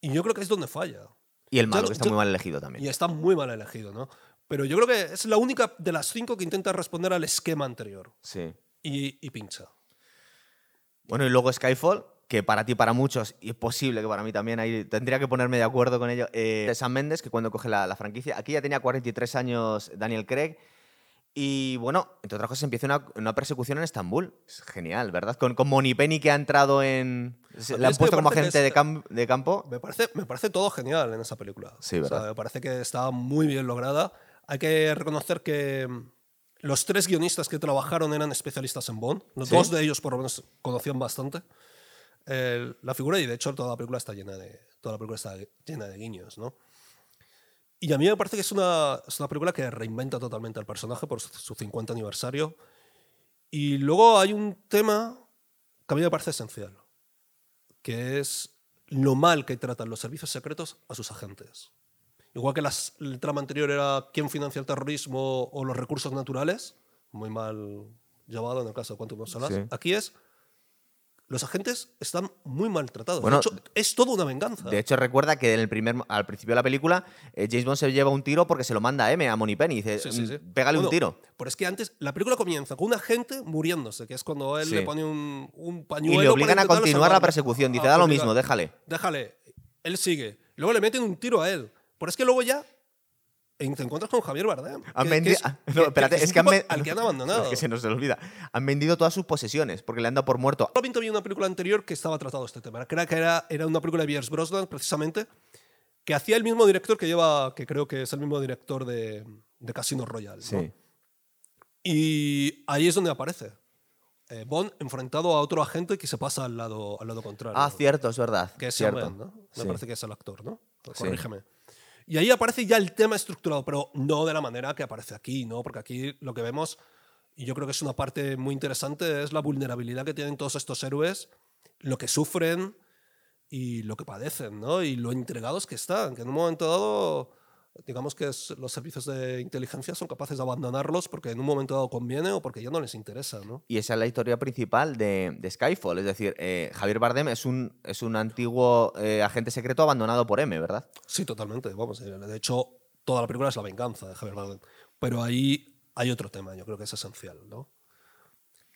Y yo creo que es donde falla. Y el malo, que está muy mal elegido también. Y está muy mal elegido, ¿no? Pero yo creo que es la única de las cinco que intenta responder al esquema anterior. Sí. Y, y pincha. Bueno, y luego Skyfall, que para ti, para muchos, y es posible que para mí también, ahí tendría que ponerme de acuerdo con ello. Eh, de Sam Mendes, que cuando coge la, la franquicia, aquí ya tenía 43 años Daniel Craig. Y bueno, entre otras cosas, empieza una, una persecución en Estambul. Es genial, ¿verdad? Con, con Penny que ha entrado en. Le han puesto como agente es- de, cam- de campo. Me parece, me parece todo genial en esa película. Sí, O sea, ¿verdad? me parece que está muy bien lograda. Hay que reconocer que mm, los tres guionistas que trabajaron eran especialistas en Bond. Los ¿Sí? dos de ellos, por lo menos, conocían bastante el- la figura y, de hecho, toda la película está llena de, toda la película está llena de guiños, ¿no? Y a mí me parece que es una, es una película que reinventa totalmente al personaje por su, su 50 aniversario. Y luego hay un tema que a mí me parece esencial, que es lo mal que tratan los servicios secretos a sus agentes. Igual que las, el trama anterior era quién financia el terrorismo o los recursos naturales, muy mal llevado en el caso de Quantum of Solace, Sí. aquí es los agentes están muy maltratados. Bueno, de hecho, es toda una venganza. De hecho, recuerda que en el primer, al principio de la película, eh, James Bond se lleva un tiro porque se lo manda a M, a Moneypenny. Y dice, Sí, sí, sí. "Mm, pégale un tiro. Pero es que antes, la película comienza con un agente muriéndose, que es cuando él le pone un, un Y pañuelo. le para obligan a continuar la persecución. Dice, Ah, da lo mismo, déjale. Déjale. Él sigue. Luego le meten un tiro a él. Pero es que luego ya en- te encuentras con Javier Bardem. Han que- que vendi- es- ah, no, espérate, que es un que han al que han abandonado. Es que se nos olvida. Han vendido todas sus posesiones porque le han dado por muerto. Probablemente había una película anterior que estaba tratado este tema. Creo que era, era una película de Pierce Brosnan, precisamente, que hacía el mismo director que lleva, que creo que es el mismo director de, de Casino Royale. ¿no? Sí. Y ahí es donde aparece. Eh, Bond enfrentado a otro agente que se pasa al lado, al lado contrario. Ah, cierto, es verdad. que es cierto. Penn, ¿no? Me Sí. parece que es el actor, ¿no? Sí. Y ahí aparece ya el tema estructurado, pero no de la manera que aparece aquí, ¿no? Porque aquí lo que vemos Y yo creo que es una parte muy interesante, es la vulnerabilidad que tienen todos estos héroes, lo que sufren y lo que padecen, ¿no? Y lo entregados que están, que en un momento dado, digamos que es- los servicios de inteligencia son capaces de abandonarlos porque en un momento dado conviene o porque ya no les interesa, ¿no? Y esa es la historia principal de, de Skyfall. Es decir, eh, Javier Bardem es un, es un antiguo eh, agente secreto abandonado por M, ¿verdad? Sí, totalmente. Vamos, eh, de hecho, toda la película es la venganza de Javier Bardem. Pero ahí hay otro tema, yo creo que es esencial, ¿no?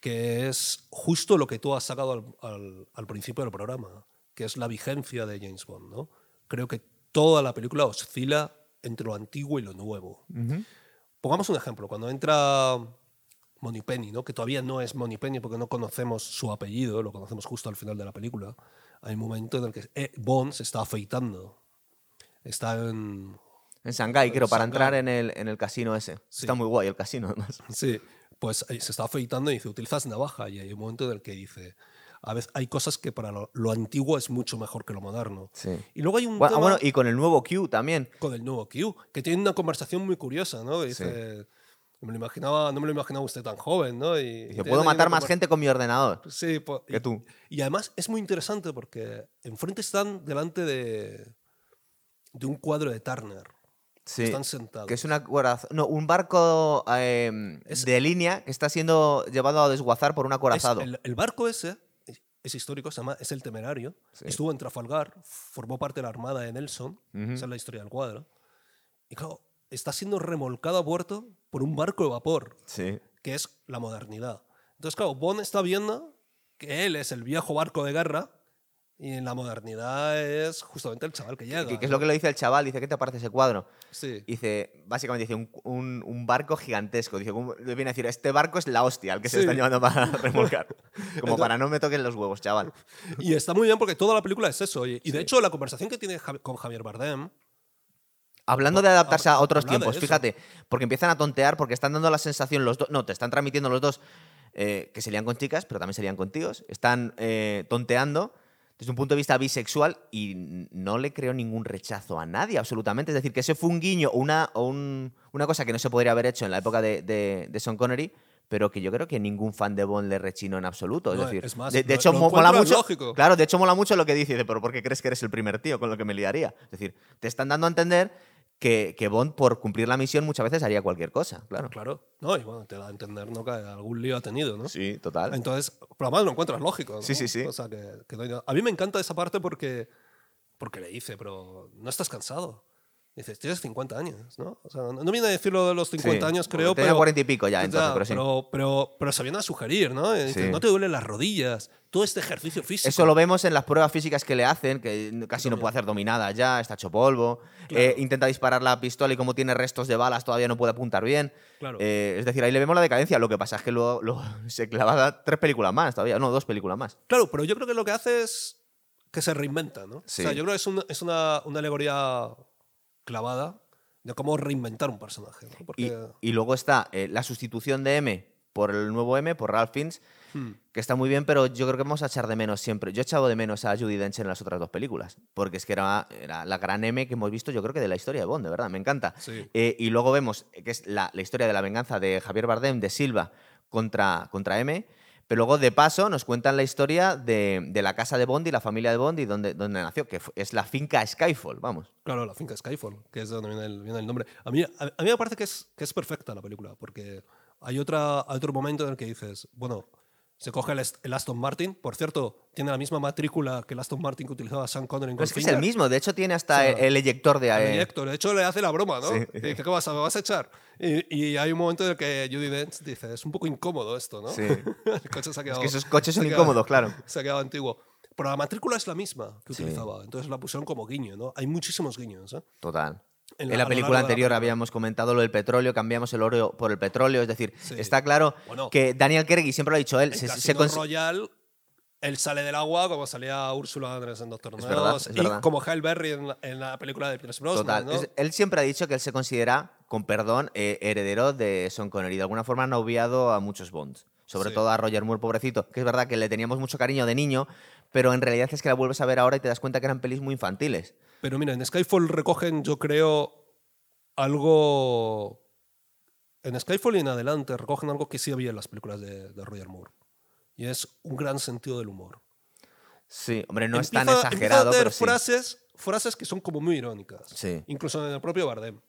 Que es justo lo que tú has sacado al, al- al principio del programa, que es la vigencia de James Bond, ¿no? Creo que toda la película oscila entre lo antiguo y lo nuevo. Pongamos un ejemplo. Cuando entra Moneypenny, ¿no? que todavía no es Moneypenny porque no conocemos su apellido, lo conocemos justo al final de la película, hay un momento en el que eh, Bond se está afeitando. Está en... En Shanghái, creo, para entrar en el, en el casino ese. Sí. Está muy guay el casino, además. Sí, pues eh, se está afeitando y dice, utilizas navaja y hay un momento en el que dice, a veces hay cosas que para lo, lo antiguo es mucho mejor que lo moderno. Sí. Y luego hay un Bueno, ah, tema bueno, y con el nuevo Q también. con el nuevo Q, que tiene una conversación muy curiosa, ¿no? Dice, "No me lo imaginaba, no me lo imaginaba usted tan joven, ¿no? Y, Dice, puedo matar más gente con mi ordenador. Sí, que y- tú. Y además es muy interesante porque enfrente están delante de, de un cuadro de Turner. Sí. Están sentados. Que es una no, un barco eh, Es- de línea que está siendo llevado a desguazar por un acorazado. el, el barco ese es, histórico, se llama, es el Temerario. Sí. Estuvo en Trafalgar, formó parte de la armada de Nelson. Esa es la historia del cuadro. Y claro, está siendo remolcado a puerto por un barco de vapor, Sí. que es la modernidad. Entonces, claro, Bond está viendo que él es el viejo barco de guerra y en la modernidad es justamente el chaval que llega. ¿Qué, qué es lo que le dice el chaval? Dice, ¿qué te parece ese cuadro? Sí. Dice, básicamente dice, un, un- un barco gigantesco. Dice, le viene a decir, este barco es la hostia, el que se están llevando para <laughs> remolcar. Como Entonces- para no me toquen los huevos, chaval. Y está muy bien porque toda la película es eso. Y, y de hecho, la conversación que tiene Javi- con Javier Bardem Hablando de adaptarse a otros tiempos, fíjate, porque empiezan a tontear, porque están dando la sensación los dos, no, te están transmitiendo los dos eh, que se lían con chicas, pero también se lían con tíos, están eh, tonteando desde un punto de vista bisexual y no le creo ningún rechazo a nadie, absolutamente. Es decir, que ese fue un guiño o una, o un- una cosa que no se podría haber hecho en la época de, de, de Sean Connery, pero que yo creo que ningún fan de Bond le rechinó en absoluto. Es No, decir, es más, de, de lo- hecho, lo mola mucho. lógico. Claro, de hecho, mola mucho lo que dice, dice, pero ¿por qué crees que eres el primer tío con lo que me liaría? Es decir, te están dando a entender que, que Bond, por cumplir la misión, muchas veces haría cualquier cosa, claro. Claro. No, y bueno, te da a entender ¿no? que algún lío ha tenido, ¿no? Sí, total. Entonces, pero además lo encuentras lógico. ¿no? Sí, sí, sí. O sea, que, que no hay nada- A mí me encanta esa parte porque, porque le dice, pero no estás cansado. Dices, tienes 50 años, ¿no? O sea, no, no viene a decir lo de los 50 Sí. años, creo, Tenía pero... 40 y pico ya, entonces, pero sí. pero, pero, pero se viene a sugerir, ¿no? Y dice, Sí. no te duelen las rodillas, todo este ejercicio físico. Eso lo vemos en las pruebas físicas que le hacen, que casi no puede hacer dominada ya, está hecho polvo. Claro. Eh, intenta disparar la pistola y como tiene restos de balas todavía no puede apuntar bien. Claro. Eh, es decir, ahí le vemos la decadencia. Lo que pasa es que luego, luego <laughs> se clava tres películas más todavía, no, dos películas más. Claro, pero yo creo que lo que hace es que se reinventa, ¿no? Sí. O sea, yo creo que es, un- es una, una alegoría clavada de cómo reinventar un personaje. ¿no? Y, luego está eh, la sustitución de M por el nuevo M, por Ralph Fiennes, hmm, que está muy bien, pero yo creo que vamos a echar de menos siempre. Yo he echado de menos a Judy Dench en las otras dos películas, porque es que era, era la gran M que hemos visto, yo creo que de la historia de Bond, de verdad, me encanta. Sí. Eh, y luego vemos que es la, la historia de la venganza de Javier Bardem, de Silva, contra, contra M. Pero luego, de paso, nos cuentan la historia de, de la casa de Bond y la familia de Bond y donde, donde nació, que es la finca Skyfall, vamos. claro, la finca Skyfall, que es de donde viene el, viene el nombre. A mí, a, a mí me parece que es, que es perfecta la película, porque hay, otra, hay otro momento en el que dices, bueno, se coge el, el Aston Martin, por cierto, tiene la misma matrícula que el Aston Martin que utilizaba Sean Connery en Pero es que es el mismo, de hecho tiene hasta O sea, el, el eyector de... al eh, eyector. De hecho, le hace la broma, ¿no? Sí. ¿qué vas a, me vas a echar? Y, y hay un momento en el que Judy Dench dice, es un poco incómodo esto, ¿no? Sí. <laughs> el coche se ha Es quedado... que esos coches son quedado- incómodos, claro. Se ha quedado antiguo. Pero la matrícula es la misma que Sí. utilizaba. Entonces la pusieron como guiño, ¿no? Hay muchísimos guiños, ¿eh? Total. En En la- película la anterior habíamos comentado lo del petróleo, cambiamos el oro por el petróleo, es decir, Sí. está claro Bueno. que Daniel Craig, y siempre lo ha dicho él, En se, se Royale, él sale del agua como salía Úrsula Andrés en Doctor Es No. verdad, es y verdad. como Halle Berry en la, en la película de Pierce Brosnan, Total. ¿no? Es- él siempre ha dicho que él se considera, con perdón, eh, heredero de Sean Connery. De alguna forma han obviado a muchos Bonds. Sobre Sí. todo a Roger Moore, pobrecito. Que es verdad que le teníamos mucho cariño de niño, pero en realidad es que la vuelves a ver ahora y te das cuenta que eran pelis muy infantiles. Pero mira, en Skyfall recogen, yo creo, algo en Skyfall y en adelante recogen algo que sí había en las películas de, de Roger Moore. Y es un gran sentido del humor. Sí, hombre, no es tan Empieza- empieza a exagerado, tener pero sí. frases, frases que son como muy irónicas. Sí. Incluso en el propio Bardem.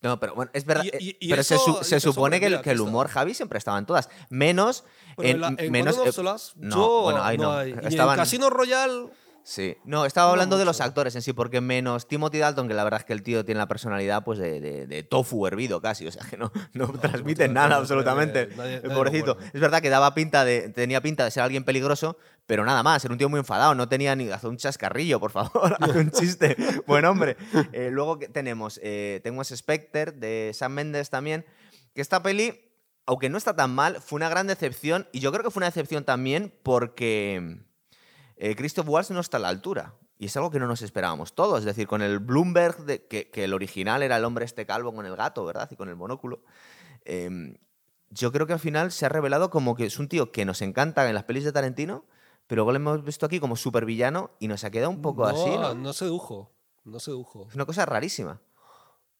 No, pero bueno, es verdad. Y- y- y pero se, eso se dices, supone que, que el humor, Javi, siempre estaba en todas. Menos. Pero en, la, en menos eh, Solace, no, yo bueno, ahí no, no. hay. Y Estaban- en Casino Royale, Sí. No, estaba No hablando de los actores en sí, porque menos Timothy Dalton, que la verdad es que el tío tiene la personalidad pues de, de- de tofu hervido casi, o sea que no, no, transmite nada absolutamente. nadie- nadie- pobrecito. Es verdad que daba pinta de, tenía pinta de ser alguien peligroso, pero nada más, era un tío muy enfadado, no tenía ni hacer un chascarrillo, por favor, <laughs> haz un chiste. Buen hombre. Eh, luego tenemos, eh, tenemos Spectre de Sam Mendes también, que esta peli, aunque no está tan mal, fue una gran decepción y yo creo que fue una decepción también porque eh, Christoph Waltz no está a la altura. Y es algo que no nos esperábamos todos. Es decir, con el Bloomberg, de- que, que el original era el hombre este calvo con el gato, ¿verdad? Y con el monóculo. em, yo creo que al final se ha revelado como que es un tío que nos encanta en las pelis de Tarantino, pero luego lo hemos visto aquí como supervillano y nos ha quedado un poco no, así, ¿no? no sedujo. No sedujo. Es una cosa rarísima.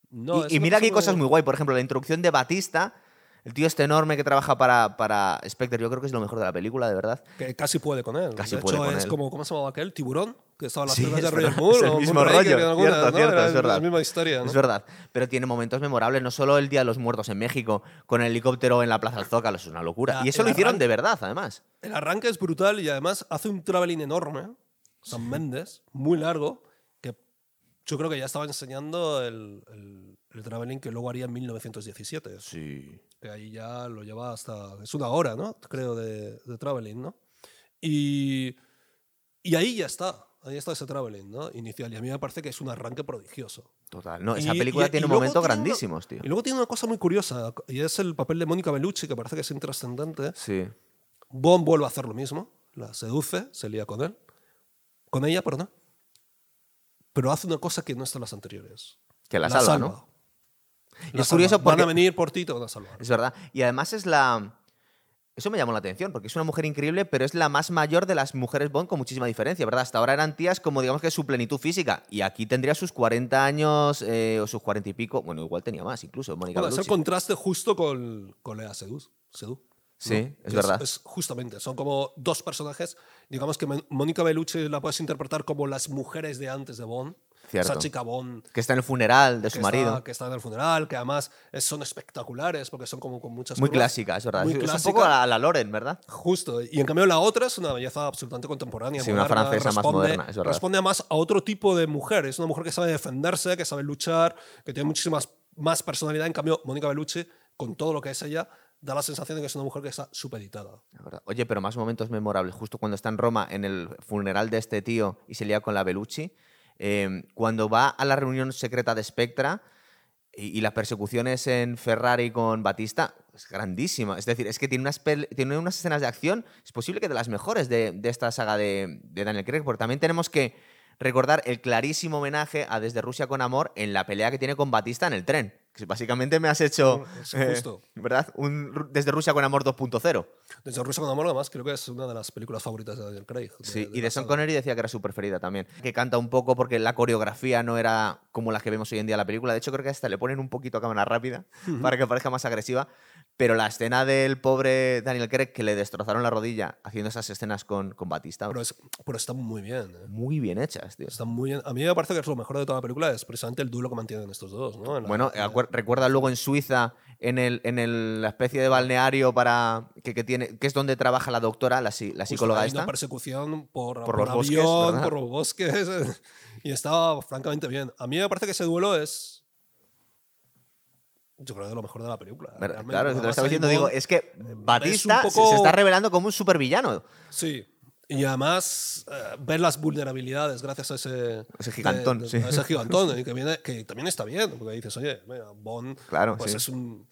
No, y mira que hay cosas muy guay. Por ejemplo, la introducción de Batista, el tío este enorme que trabaja para, para Spectre, yo creo que es lo mejor de la película, de verdad. Que casi puede con él. Casi de puede hecho, con es él. como, ¿cómo se llamaba aquel? ¿Tiburón? Que estaba en las Sí, películas de es Roger Moore. <laughs> es el mismo Moonraker, rollo, en alguna, cierto, ¿no? cierto, es verdad. La misma historia, ¿no? Es verdad, pero tiene momentos memorables, no solo el Día de los Muertos en México, con el helicóptero en la Plaza del Zócalo, es una locura. La- y eso lo hicieron de verdad, además. El arranque es brutal y además hace un traveling enorme, San Méndez, muy largo, que yo creo que ya estaba enseñando el, el, el traveling que luego haría en 1917. Sí. Que ahí ya lo lleva hasta. Es una hora, ¿no? Creo, de, de traveling, ¿no? Y, y ahí ya está. Ahí está ese traveling, ¿no? Inicial. Y a mí me parece que es un arranque prodigioso. Total. No, esa Y- película y- tiene y momentos una- grandísimos, tío. Y luego tiene una cosa muy curiosa, y es el papel de Mónica Bellucci, que parece que es intrascendente. Sí. Bond vuelve a hacer lo mismo, la seduce, se lía con él, con ella, perdón, pero hace una cosa que no está en las anteriores. Que la, salva, ¿no? Y La es curioso salva. Van porque- a venir por ti y te van a salvar. Es verdad. Y además es la. Eso me llamó la atención, porque es una mujer increíble, pero es la más mayor de las mujeres Bond con muchísima diferencia, ¿verdad? Hasta ahora eran tías como, digamos que su plenitud física. Y aquí tendría sus 40 años eh, o sus 40 y pico. Bueno, igual tenía más, incluso, Mónica Bueno, es el contraste justo con, con Lea Seduz. Sedú. Sí, ¿no? es Que verdad. Es, justamente, son como dos personajes. Digamos que Mónica Bellucci la puedes interpretar como las mujeres de antes de Bond. Cierto. Esa chica Bond Que está en el funeral de su marido. Está, que está en el funeral, que además son espectaculares porque son como con muchas Muy curvas. clásica, es verdad. Muy es un clásica. poco a la Loren, ¿verdad? Justo. Y en cambio la otra es una belleza absolutamente contemporánea. Sí, una moderna, francesa más responde- moderna, es verdad. Responde más a otro tipo de mujer. Es una mujer que sabe defenderse, que sabe luchar, que tiene muchísimas más personalidad. En cambio, Mónica Bellucci, con todo lo que es ella, da la sensación de que es una mujer que está supeditada. Oye, pero más momentos memorables. Justo cuando está en Roma, en el funeral de este tío y se lía con la Bellucci. Eh, cuando va a la reunión secreta de Spectra y, las persecuciones en Ferrari con Batista, es grandísima. Es decir, es que tiene unas, tiene unas escenas de acción, es posible que de las mejores de, de esta saga de, de Daniel Craig, porque también tenemos que recordar el clarísimo homenaje a Desde Rusia con Amor en la pelea que tiene con Batista en el tren. Básicamente me has hecho, eh, justo. ¿verdad? Un Desde Rusia con Amor 2.0. Desde Rusia con Amor, además, creo que es una de las películas favoritas de Daniel Craig. Sí, y de Sean. Connery decía que era su preferida también. Que canta un poco porque la coreografía no era como la que vemos hoy en día en la película. De hecho, creo que hasta le ponen un poquito a cámara rápida para que parezca más agresiva. Pero la escena del pobre Daniel Craig que le destrozaron la rodilla haciendo esas escenas con, con Batista, Pero, es- pero están muy bien. ¿eh? muy bien hechas, tío. Están muy bien. A mí me parece que es lo mejor de toda la película, es precisamente el duelo que mantienen estos dos. ¿no? Bueno, la- recuerda luego en Suiza, en, el, en el- la especie de balneario para que, que tiene, que es donde trabaja la doctora, la, la Justo, psicóloga hay esta. una persecución por, Por por los bosques, avión, ¿verdad? por los bosques. <laughs> y estaba francamente bien. A mí me parece que ese duelo es. Yo creo que de lo mejor de la película. Realmente. Claro, es que te lo estaba hay diciendo, digo, es que Batista se- poco- se está revelando como un supervillano. Sí. Y además, eh, ver las vulnerabilidades gracias a ese. Ese gigantón, de- de- sí. a ese gigantón, <laughs> que, viene, que también está bien, porque dices, oye, mira, Bond Claro, pues sí. es un.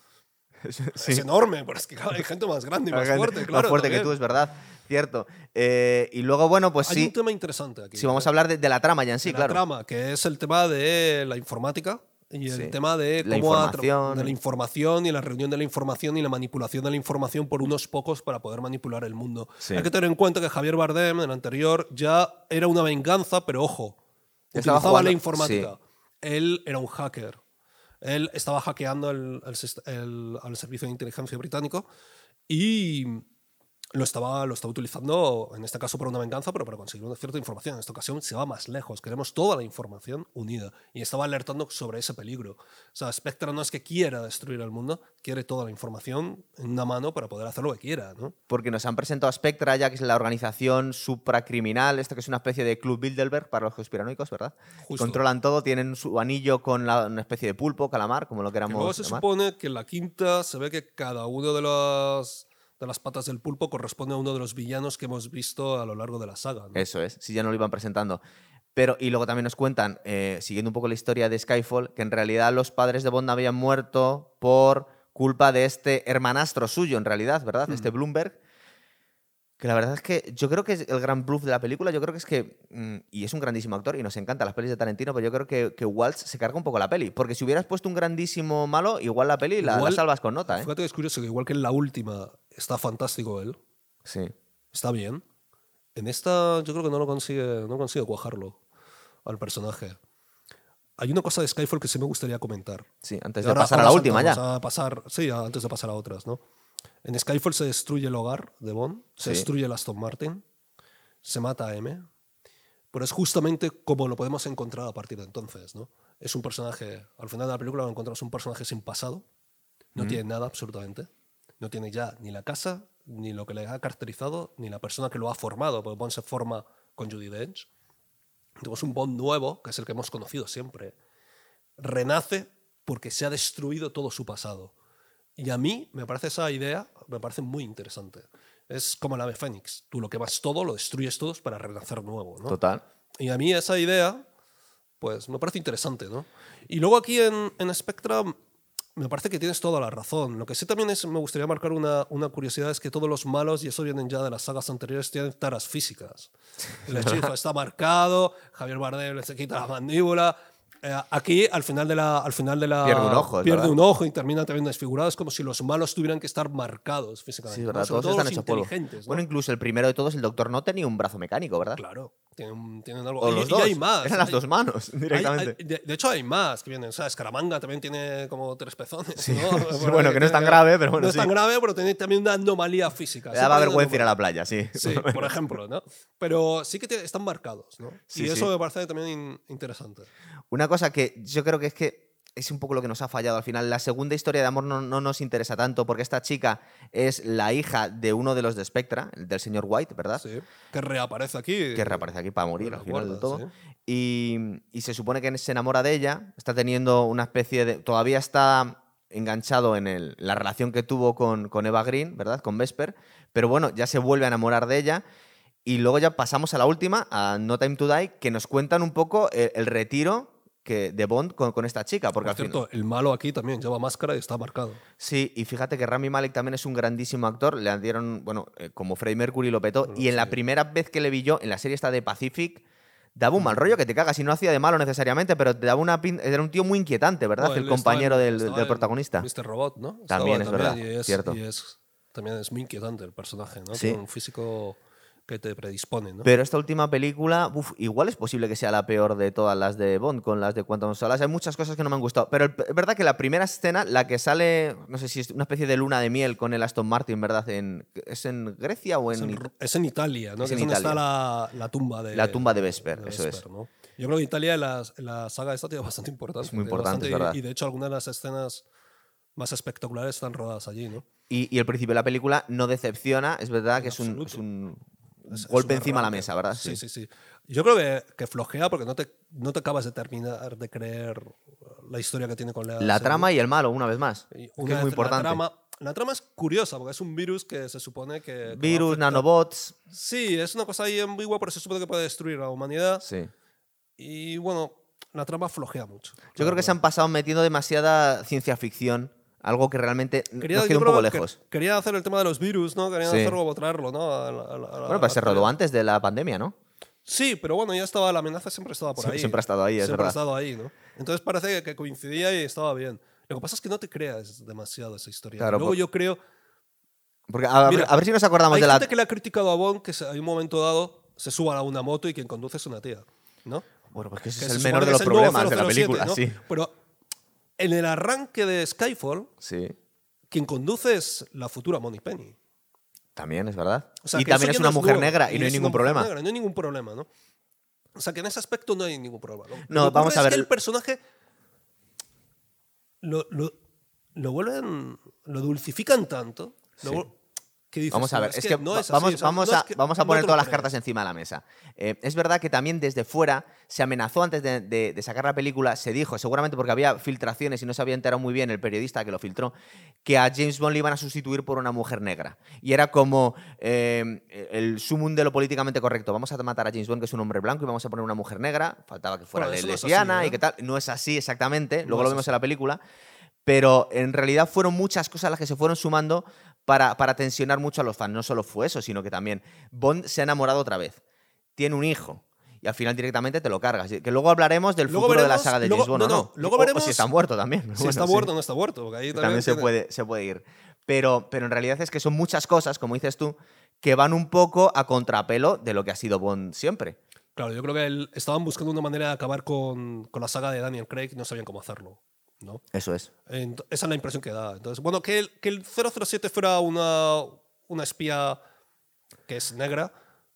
<laughs> Sí. Es enorme, pero es que claro, hay gente más grande y más Gente fuerte, claro. más fuerte que también. tú, es verdad. Cierto. Eh, y luego, bueno, pues Hay sí. un tema interesante aquí. Si vamos a hablar de, de la trama ya en sí, de la claro. trama, que es el tema de la informática y el Sí. tema de La cómo a tra- información. de la información y la reunión de la información y la manipulación de la información por unos pocos para poder manipular el mundo. Sí. Hay que tener en cuenta que Javier Bardem, en el anterior, ya era una venganza, pero ojo, estaba utilizaba jugando- la informática. Él era un hacker. Él estaba hackeando el, el el- al servicio de inteligencia británico y lo estaba, lo estaba utilizando, en este caso, para una venganza, pero para conseguir una cierta información. En esta ocasión se va más lejos. Queremos toda la información unida. Y estaba alertando sobre ese peligro. O sea, Spectre no es que quiera destruir el mundo, quiere toda la información en una mano para poder hacer lo que quiera, ¿no? Porque nos han presentado a Spectra ya, que es la organización supracriminal, esto que es una especie de Club Bilderberg para los conspiranoicos, ¿verdad? Justo. Controlan todo, tienen su anillo con la- una especie de pulpo, calamar, como lo Que luego queramos se llamar. supone que en la quinta se ve que cada uno de las, de las patas del pulpo corresponde a uno de los villanos que hemos visto a lo largo de la saga. ¿no? Eso es, si ya no lo iban presentando. Pero, y luego también nos cuentan, eh, siguiendo un poco la historia de Skyfall, que en realidad los padres de Bond habían muerto por culpa de este hermanastro suyo, en realidad, ¿verdad? Este Bloomberg. Que la verdad es que yo creo que es el gran bluff de la película. Yo creo que es que, mm, y es un grandísimo actor y nos encantan las pelis de Tarantino, pero yo creo que, que Waltz se carga un poco la peli. Porque si hubieras puesto un grandísimo malo, igual la peli la, la Igual- salvas con nota, ¿eh? Fíjate que es curioso que igual que en la última está fantástico él, Sí. está bien. En esta yo creo que no lo consigue, no consigue cuajarlo al personaje. Hay una cosa de Skyfall que sí me gustaría comentar. Sí, antes de ahora- pasar a la última ya. a pasar, sí, antes de pasar a otras, ¿no? En Skyfall se destruye el hogar de Bond, se Sí. destruye el Aston Martin, se mata a M, pero es justamente como lo podemos encontrar a partir de entonces, ¿no? Es un personaje, al final de la película lo encontramos un personaje sin pasado, no tiene nada absolutamente, no tiene ya ni la casa, ni lo que le ha caracterizado, ni la persona que lo ha formado, porque Bond se forma con Judy Dench. Tenemos un Bond nuevo, que es el que hemos conocido siempre, renace porque se ha destruido todo su pasado. Y a mí me parece esa idea, me parece muy interesante. Es como el ave fénix. Tú lo quemas todo, lo destruyes todo para renacer nuevo. ¿no? Total. Y a mí esa idea, pues me parece interesante, ¿no? Y luego aquí en, en Spectra me parece que tienes toda la razón. Lo que sí también es, me gustaría marcar una, una curiosidad es que todos los malos, y eso vienen ya de las sagas anteriores, tienen taras físicas. El hechizo <laughs> está marcado, Javier Bardem se quita la mandíbula. Eh, aquí, al final de la. Al final de la Pierde un ojo, Pierde un ojo y termina también desfigurado. Es como si los malos tuvieran que estar marcados físicamente. Sí, ¿no? ¿verdad? Sobre Todos todo están hechos inteligentes, ¿no? Bueno, incluso el primero de todos, el doctor no tenía un brazo mecánico, ¿verdad? Claro, tienen, tienen algo. O y, los y dos. hay más. Eran las hay- dos manos, <laughs> hay- directamente. hay- de, de hecho, hay más que vienen. O sea, Escaramanga también tiene como tres pezones. Sí. ¿no? <laughs> Bueno, ahí que no es tan grave, pero bueno, No es sí. tan grave, pero tiene también una anomalía física. Le daba hay vergüenza ir a la playa, sí. Sí, por ejemplo, ¿no? Pero sí que tiene- están marcados, ¿no? Sí, y eso me parece también in- interesante. Una cosa que yo creo que es que es un poco lo que nos ha fallado al final. La segunda historia de amor no, no nos interesa tanto porque esta chica es la hija de uno de los de Spectra, el del señor White, ¿verdad? Sí. Que reaparece aquí. Que reaparece aquí para morir al final recuerda, todo. sí. Y, y se supone que se enamora de ella, está teniendo una especie de... Todavía está enganchado en el- la relación que tuvo con, con Eva Green, ¿verdad? Con Vesper. Pero bueno, ya se vuelve a enamorar de ella. Y luego ya pasamos a la última, a No Time to Die, que nos cuentan un poco el, el retiro que, de Bond con, con esta chica. Porque Por al final- cierto, el malo aquí también lleva máscara y está marcado. Sí, y fíjate que Rami Malek también es un grandísimo actor. Le dieron, bueno, eh, como Freddie Mercury lo petó. y en la primera vez que le vi yo, en la serie esta de Pacific, daba un mal rollo que te cagas. Y no hacía de malo necesariamente, pero te daba una pin- Era un tío muy inquietante, ¿verdad? No, el compañero en- del, protagonista. Mr. Robot, ¿no? También Estaba es verdad, y es, cierto. Y es, también es muy inquietante el personaje, ¿no? Sí. Tiene un físico que te predispone, ¿no? Pero esta última película, uf, igual es posible que sea la peor de todas las de Bond, con las de Quantum Solace. Hay muchas cosas que no me han gustado. Pero es verdad que la primera escena, la que sale, no sé si es una especie de luna de miel con el Aston Martin, ¿verdad? En, ¿Es en Grecia o es, en, es en Italia, ¿no? Es que en es donde Italia. está la, la tumba de La tumba de Vesper, eso es. ¿no? Yo creo que Italia en la, la saga esta tiene bastante importante. Es muy importante, es verdad. Y, y de hecho algunas de las escenas más espectaculares están rodadas allí, ¿no? Y, y el principio de la película no decepciona, es verdad que es un, absoluto. es un Es- golpe encima de la mesa, ¿verdad? Sí, sí, sí. Yo creo que, que flojea porque no te, no te acabas de terminar de creer la historia que tiene con la La trama y el malo, una vez más. Y que una es muy vez importante. La trama, la trama es curiosa porque es un virus que se supone que... Virus, nanobots. Sí, es una cosa ahí ambigua, pero se supone que puede destruir a la humanidad. Sí. Y bueno, la trama flojea mucho. Yo creo que se han pasado metiendo demasiada ciencia ficción, algo que realmente Quería, nos queda un poco que lejos. quería hacer el tema de los virus, ¿no? Querían Sí. hacerlo, traerlo, ¿no? A la- a la- Bueno, pues se rodó antes de la pandemia, ¿no? Sí, pero bueno, ya estaba, la amenaza siempre estaba por ahí. siempre ha estado ahí, es Siempre verdad. ha estado ahí, ¿no? Entonces parece que coincidía y estaba bien. Lo que pasa es que no te creas demasiado esa historia. Claro, Luego por- yo creo... Porque a, Mira, a ver si nos acordamos Hay de la. gente que le ha criticado a Bond que hay un momento dado se suba a una moto y quien conduce es una tía, ¿no? Bueno, pues que ese Que es el menor que de los problemas de la 007, película, ¿no? sí. Pero en el arranque de Skyfall, Sí. quien conduce es la futura Moni Penny. También, es verdad. O sea, y también es una mujer nuevo, negra y no hay es ningún problema. negra, no hay ningún problema, ¿no? O sea, que en ese aspecto no hay ningún problema. No, vamos a es ver, que el- personaje lo, lo, lo vuelven. Lo dulcifican tanto. Sí. Dices, Vamos a "No, ver, es que, no es vamos, o sea, vamos, no es a, que- vamos a no poner todas las crees". cartas encima de la mesa. Eh, es verdad que también desde fuera se amenazó antes de, de- de sacar la película, se dijo, seguramente porque había filtraciones y no se había enterado muy bien el periodista que lo filtró, que a James Bond le iban a sustituir por una mujer negra. Y era como eh, el sumum de lo políticamente correcto. Vamos a matar a James Bond, que es un hombre blanco, y vamos a poner una mujer negra. Faltaba que fuera Bueno, así, lesbiana y ¿eh? que tal. No es así exactamente, luego lo vemos así. en la película. Pero en realidad fueron muchas cosas las que se fueron sumando para, para tensionar mucho a los fans. No solo fue eso, sino que también Bond se ha enamorado otra vez. Tiene un hijo. Y al final directamente te lo cargas. Que luego hablaremos del Luego futuro de la saga de luego- James Bond, no, ¿o no, no? luego O- o veremos si está muerto también. Si <laughs> Bueno, está muerto o no está muerto. Porque ahí También también se tiene- puede, se puede ir. Pero, pero en realidad es que son muchas cosas, como dices tú, que van un poco a contrapelo de lo que ha sido Bond siempre. Claro, yo creo que el- estaban buscando una manera de acabar con, con la saga de Daniel Craig y no sabían cómo hacerlo. ¿No? Eso es. Ent- esa es la impresión que da. Entonces, bueno, que el, que el 007 fuera una, una espía que es negra,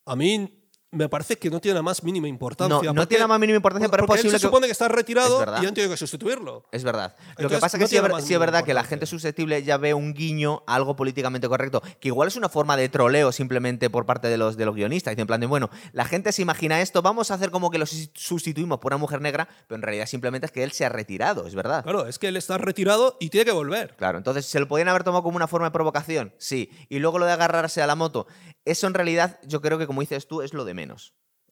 a mí me parece que no tiene la más mínima importancia. No, no porque- tiene la más mínima importancia, pero es porque él posible se que- supone que está retirado Es y han tenido que sustituirlo. Es verdad. Lo que pasa es no que sí, más sí es verdad que la gente susceptible ya ve un guiño a algo políticamente correcto, que igual es una forma de troleo simplemente por parte de los, de los guionistas. Dicen en plan de, bueno, la gente se imagina esto, vamos a hacer como que lo sus- sustituimos por una mujer negra, pero en realidad simplemente es que él se ha retirado, es verdad. Claro, es que él está retirado y tiene que volver. Claro, entonces se lo podían haber tomado como una forma de provocación, sí. Y luego lo de agarrarse a la moto, eso en realidad yo creo que como dices tú es lo de menos.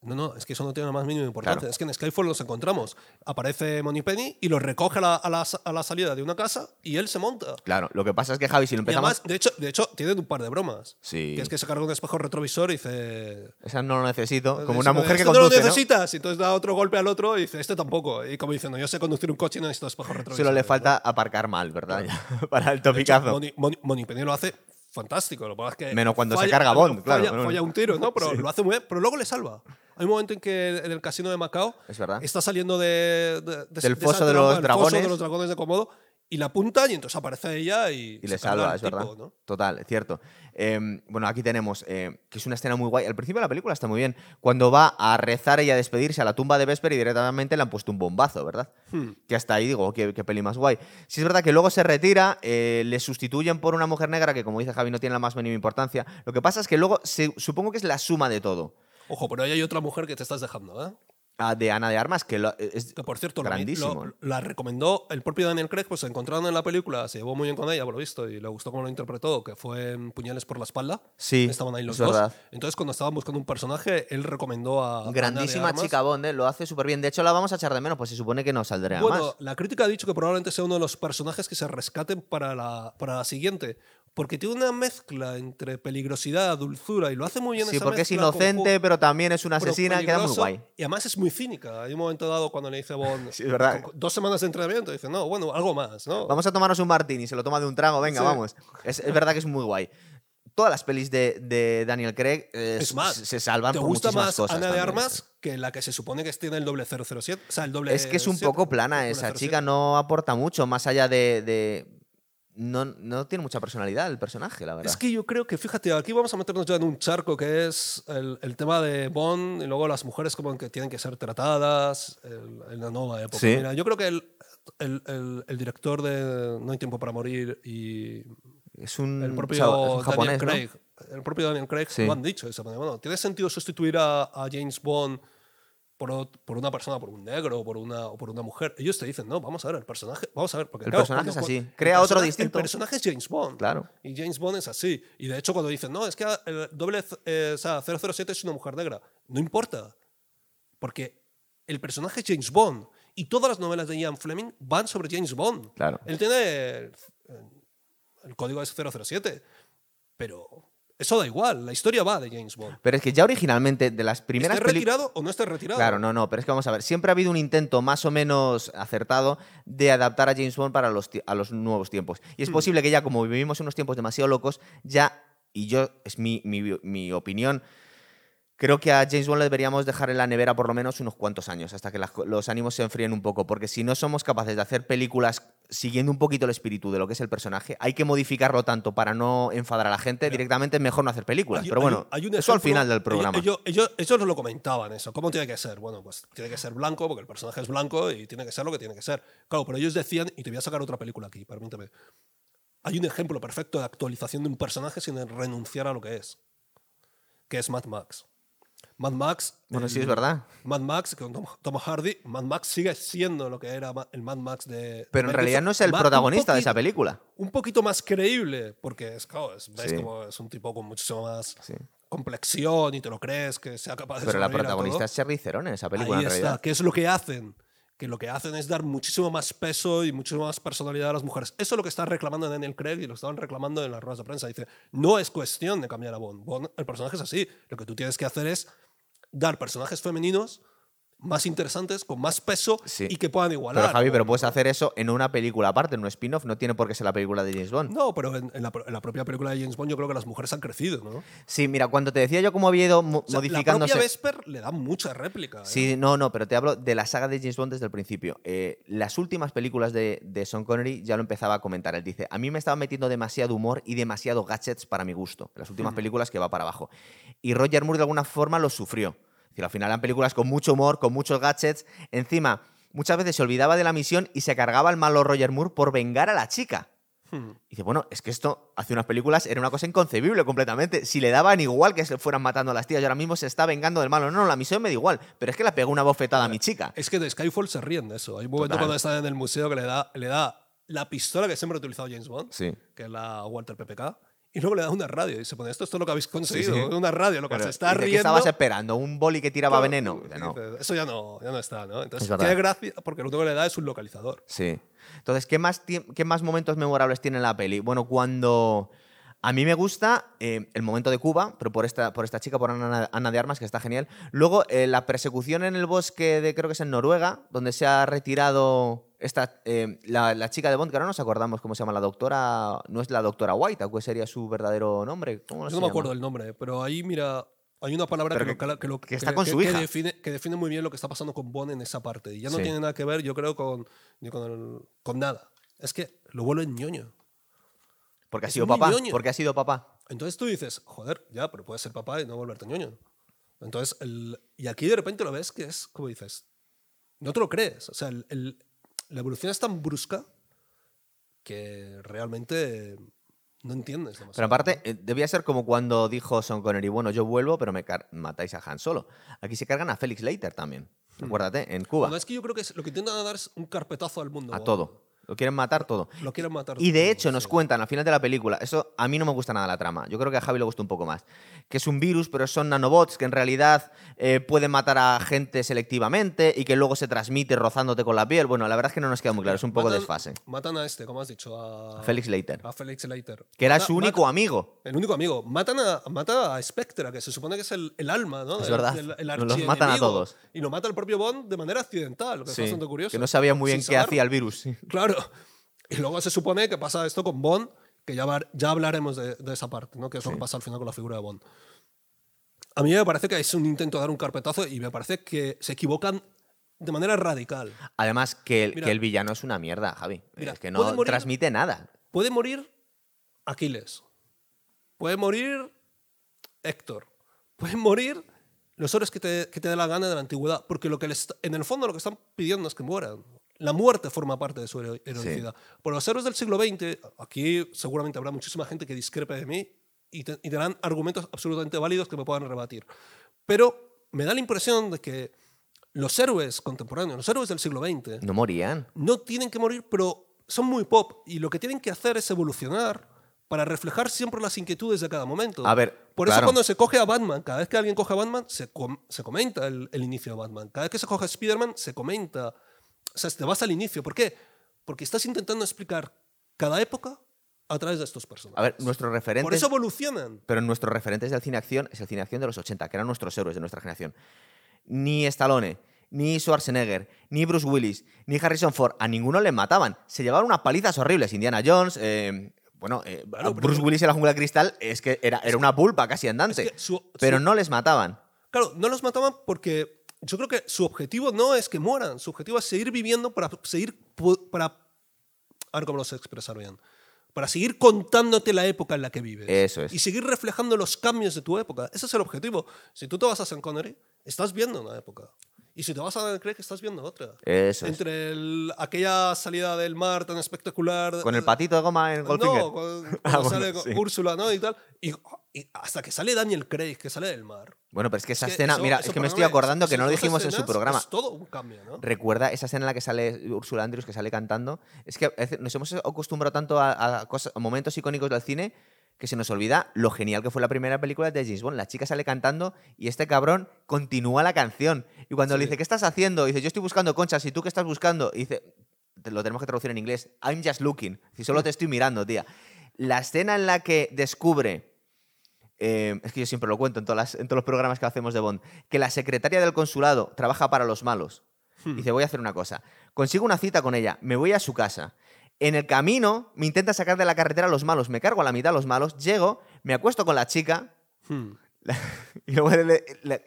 No, no, es que eso no tiene la más mínima importancia. Claro. Es que en Skyfall los encontramos. Aparece Moneypenny y los recoge a la, a la- a la salida de una casa y él se monta. Claro, lo que pasa es que Javi, si lo Y empezamos... además, de hecho, de hecho, tienen un par de bromas. Sí. Que es que se carga un espejo retrovisor y dice. Esa no lo necesito, como una mujer que "Esto no lo conduce, ¿no? necesitas. Y entonces da otro golpe al otro y dice, este tampoco. Y como diciendo, yo sé conducir un coche y no necesito espejo retrovisor. Solo le falta aparcar mal, ¿verdad? <laughs> Para el topicazo. Moni, Moni- Moneypenny lo hace fantástico. Lo que pasa es que Menos cuando se falla- carga Bond, claro. Falla, falla un tiro, ¿no? Pero <laughs> lo hace muy bien. Pero luego le salva. Hay un momento en que en el casino de Macao Es está saliendo de, de- de- Del de foso de los dragones. foso de los dragones de Komodo y la apunta y entonces aparece ella y, Y le salva, al es verdad. Total, es cierto. Eh, bueno, aquí tenemos, eh, que es una escena muy guay. Al principio de la película está muy bien. Cuando va a rezar y a despedirse a la tumba de Vesper y directamente le han puesto un bombazo, ¿verdad? Hmm. Que hasta ahí digo, qué, qué peli más guay. Sí es verdad que luego se retira, eh, le sustituyen por una mujer negra que, como dice Javi, no tiene la más mínima importancia. Lo que pasa es que luego se- supongo que es la suma de todo. Ojo, pero ahí hay otra mujer que te estás dejando, ¿eh? De Ana de Armas, que lo- es Que por cierto, grandísimo. lo- la recomendó el propio Daniel Craig, pues encontraron en la película, se llevó muy bien con ella, por lo visto, y le gustó cómo lo interpretó, que fue en Puñales por la espalda. Sí, Estaban ahí los es dos. verdad. Entonces, cuando estaban buscando un personaje, él recomendó a. Ana de Grandísima Armas. chica Bond, ¿eh? lo hace súper bien. De hecho, la vamos a echar de menos, pues se supone que no saldrá Bueno, más. la crítica ha dicho que probablemente sea uno de los personajes que se rescaten para la, para la siguiente. Porque tiene una mezcla entre peligrosidad, dulzura, y lo hace muy bien Sí, esa porque es con inocente, pero también es una asesina, queda muy guay. Y además es muy cínica. Hay un momento dado cuando le dice Bond, <laughs> Sí, es verdad. dos semanas de entrenamiento, dice, no, bueno, algo más, ¿no? Vamos a tomarnos un martini, se lo toma de un trago, venga, Sí. vamos. Es, es verdad que es muy guay. Todas las pelis de, de Daniel Craig eh, Es más, se salvan ¿te por gusta muchísimas más cosas. Ana de. Armas que la que se supone que tiene el doble 007? O sea, el doble Es que es un 7, poco plana esa 07. chica, no aporta mucho, más allá de... de- No, no tiene mucha personalidad el personaje, la verdad. Es que yo creo que, fíjate, aquí vamos a meternos ya en un charco que es el, el tema de Bond y luego las mujeres como que tienen que ser tratadas el- en la nueva época. Sí. Mira, yo creo que el, el- director de No hay tiempo para morir y Es un, el propio es un Daniel. Craig, el propio Daniel Craig Sí. lo han dicho. de esa manera. Bueno, ¿tiene sentido sustituir a, a James Bond por, por una persona, por un negro o por una, o por una mujer? Ellos te dicen, no, vamos a ver, el personaje, vamos a ver. Porque, El claro, personaje cuando- es así, crea otro distinto. El personaje es James Bond. Claro. Y James Bond es así. Y de hecho, cuando dicen, no, es que el doble, eh, o sea, 007 es una mujer negra, no importa. Porque el personaje es James Bond. Y todas las novelas de Ian Fleming van sobre James Bond. Claro. Él tiene. El, el código es 007. Pero eso da igual. La historia va de James Bond. Pero es que ya originalmente, de las primeras ¿Esté películas... retirado o no esté retirado? Claro, no, no, pero es que vamos a ver, siempre ha habido un intento más o menos acertado de adaptar a James Bond para los, a los nuevos tiempos. Y Hmm. es posible que ya, como vivimos unos tiempos demasiado locos, ya, y yo, es mi, mi, mi opinión, creo que a James Bond le deberíamos dejar en la nevera por lo menos unos cuantos años, hasta que las los ánimos se enfríen un poco, porque si no somos capaces de hacer películas siguiendo un poquito el espíritu de lo que es el personaje, hay que modificarlo tanto para no enfadar a la gente, directamente es mejor no hacer películas. Hay- Pero bueno, hay un eso al final del programa. Ellos, ellos, ellos nos lo comentaban eso. ¿Cómo tiene que ser? Bueno, pues tiene que ser blanco porque el personaje es blanco y tiene que ser lo que tiene que ser. Claro, pero ellos decían, y te voy a sacar otra película aquí, permíteme. Hay un ejemplo perfecto de actualización de un personaje sin renunciar a lo que es, que es Mad Max. Mad Max. Bueno, el- sí, es verdad. Mad Max, con Tom, Tom Hardy, Mad Max sigue siendo lo que era el Mad Max de. Pero en Mel realidad no es el protagonista de esa película. un poquito más creíble, porque es, claro, es, ves Sí. como es un tipo con muchísimo más Sí. complexión y te lo crees que sea capaz de Pero la protagonista es Charlize Theron en esa película, Ahí en está, realidad. que es lo que hacen. Que lo que hacen es dar muchísimo más peso y muchísimo más personalidad a las mujeres. Eso es lo que está reclamando Daniel Craig y lo estaban reclamando en las ruedas de prensa. Dice, no es cuestión de cambiar a Bond. Bond, el personaje es así. Lo que tú tienes que hacer es dar personajes femeninos más interesantes, con más peso Sí. y que puedan igualar. Pero Javi, pero puedes hacer eso en una película aparte, en un spin-off, no tiene por qué ser la película de James Bond. No, pero en, en la, en la propia película de James Bond yo creo que las mujeres han crecido, ¿no? Sí, mira, cuando te decía yo cómo había ido mo- O sea, modificándose. La propia Vesper le da mucha réplica. ¿eh? Sí, no, no, pero te hablo de la saga de James Bond desde el principio. Eh, las últimas películas de, de Sean Connery ya lo empezaba a comentar. Él dice, a mí me estaba metiendo demasiado humor y demasiado gadgets para mi gusto. Las últimas películas que va para abajo. Y Roger Moore de alguna forma lo sufrió. Es decir, al final eran películas con mucho humor, con muchos gadgets. Encima, muchas veces se olvidaba de la misión y se cargaba al malo Roger Moore por vengar a la chica. Hmm. Y dice, bueno, es que esto hace unas películas era una cosa inconcebible completamente. Si le daban igual que se fueran matando a las tías y ahora mismo se está vengando del malo. No, no, la misión me da igual. Pero es que le pegó una bofetada a mi chica. Es que de Skyfall se ríen de eso. Hay un momento Total. cuando están en el museo que le da, le da la pistola que siempre ha utilizado James Bond, Sí. que es la Walter PPK, y luego le da una radio y se pone, esto, esto es lo que habéis conseguido, sí. una radio, lo que se está dice, ¿qué riendo. estabas esperando? ¿Un boli que tiraba Claro, veneno? Dice, y no. dice, Eso ya no, ya no está, ¿no? Entonces, qué gracia, porque lo único que le da es un localizador. Sí. Entonces, ¿qué más, ¿qué más momentos memorables tiene la peli? Bueno, cuando... A mí me gusta eh, el momento de Cuba, pero por esta, por esta chica, por Ana, Ana de Armas, que está genial. Luego, eh, la persecución en el bosque de, creo que es en Noruega, donde se ha retirado esta, eh, la, la chica de Bond, que ahora no nos acordamos cómo se llama la doctora. No es la doctora White, ¿cuál sería su verdadero nombre? ¿Cómo Yo se no me llama? acuerdo el nombre, pero ahí, mira, hay una palabra que, lo- que lo- que está con su hija. define, que define muy bien lo que está pasando con Bond en esa parte. Y ya no Sí. tiene nada que ver, yo creo, con, ni con, el- con nada. Es que lo vuelve ñoño. Porque ha sido papá. ñoño. Porque ha sido papá. Entonces tú dices, joder, ya, pero puedes ser papá y no volverte ñoño. Entonces, el- y aquí de repente lo ves que es como dices, no te lo crees. O sea, el- el- la evolución es tan brusca que realmente no entiendes. demasiado. Pero aparte, eh, debía ser como cuando dijo Sean Connery, bueno, yo vuelvo, pero me matáis a Han Solo. Aquí se cargan a Félix Leiter también. Acuérdate, en Cuba. Bueno, es que yo creo que es- lo que intentan dar es un carpetazo al mundo. A todo. Lo quieren matar todo. Lo quieren matar. Y de todo, hecho nos sí. cuentan al final de la película, eso a mí no me gusta nada la trama, yo creo que a Javi le gusta un poco más, que es un virus, pero son nanobots que en realidad eh, pueden matar a gente selectivamente y que luego se transmite rozándote con la piel. Bueno, la verdad es que no nos queda muy claro, es un poco Matan- desfase. Matan a este, como has dicho, a, A Félix Leiter, a Felix Leiter. que era Mata- su único mata- amigo. el único amigo. Matan a, mata a Spectra, que se supone que es el, el alma, ¿no? Es verdad. el Los matan a todos. Y lo mata el propio Bond de manera accidental, lo que Sí, es bastante curioso. que no sabía muy bien qué hacía el virus. Claro. Y luego se supone que pasa esto con Bond, que ya, ya hablaremos de, de esa parte, ¿no? Que es lo que pasa al final con la figura de Bond. A mí me parece que es un intento de dar un carpetazo y me parece que se equivocan de manera radical. Además, que el, Mira. que el villano es una mierda, Javi. Mira, es que no morir- transmite nada. Puede morir Aquiles. Puede morir Héctor. Pueden morir los héroes que te, que te dé la gana de la antigüedad. Porque lo que les, en el fondo lo que están pidiendo es que mueran. La muerte forma parte de su hero- heroicidad. Por los héroes del siglo XX, aquí seguramente habrá muchísima gente que discrepe de mí y, te- y tendrán argumentos absolutamente válidos que me puedan rebatir. Pero me da la impresión de que los héroes contemporáneos, los héroes del siglo XX, No morían. no tienen que morir, pero son muy pop y lo que tienen que hacer es evolucionar para reflejar siempre las inquietudes de cada momento. A ver, Por eso claro. cuando se coge a Batman, cada vez que alguien coge a Batman, se, com- se comenta el, el inicio de Batman. Cada vez que se coge a Spider-Man, se comenta. O sea, te vas al inicio. ¿Por qué? Porque estás intentando explicar cada época a través de estos personajes. A ver, nuestros referentes... Por eso evolucionan. Pero nuestros referentes del cine acción es el cine acción de los 80, que eran nuestros héroes de nuestra generación. Ni Stallone, ni Schwarzenegger, ni Bruce Willis, ni Harrison Ford, a ninguno le mataban. Se llevaban unas palizas horribles. Indiana Jones, eh, bueno, eh, Bueno, pero- Bruce Willis en la jungla de cristal es que era, era una pulpa casi andante. Es que su- pero su- no les mataban. Claro, no los mataban porque yo creo que su objetivo no es que mueran, su objetivo es seguir viviendo para seguir para a ver cómo lo sé expresar bien. Para seguir contándote la época en la que vives. Eso es. Y seguir reflejando los cambios de tu época. Ese es el objetivo. Si tú te vas a Sean Connery, estás viendo una época. Y si te vas a Daniel Craig, estás viendo otra. Eso es. Entre el- aquella salida del mar tan espectacular. Con el patito de goma en Goldfinger. No, <laughs> Ah, cuando bueno, sale sí. Úrsula, ¿no? Y tal. Y, y hasta que sale Daniel Craig, que sale del mar. Bueno, pero es que esa Es que escena, eso- mira, eso es que me estoy acordando que esas no lo dijimos en su escenas programa. Es todo un cambio, ¿no? Recuerda esa escena en la que sale Ursula Andrews, que sale cantando. Es que nos hemos acostumbrado tanto a, a cosas- a momentos icónicos del cine que se nos olvida lo genial que fue la primera película de James Bond. La chica sale cantando y este cabrón continúa la canción. Y cuando le Sí. dice, ¿qué estás haciendo? dice, yo estoy buscando conchas. ¿Y tú qué estás buscando? Y dice, lo tenemos que traducir en inglés, I'm just looking. Si solo te estoy mirando, tía. La escena en la que descubre eh, es que yo siempre lo cuento en, todas las- en todos los programas que hacemos de Bond, que la secretaria del consulado trabaja para los malos. Dice, voy a hacer una cosa. Consigo una cita con ella, me voy a su casa. En el camino me intenta sacar de la carretera a los malos, me cargo a la mitad a los malos, llego, me acuesto con la chica Hmm. <laughs> y luego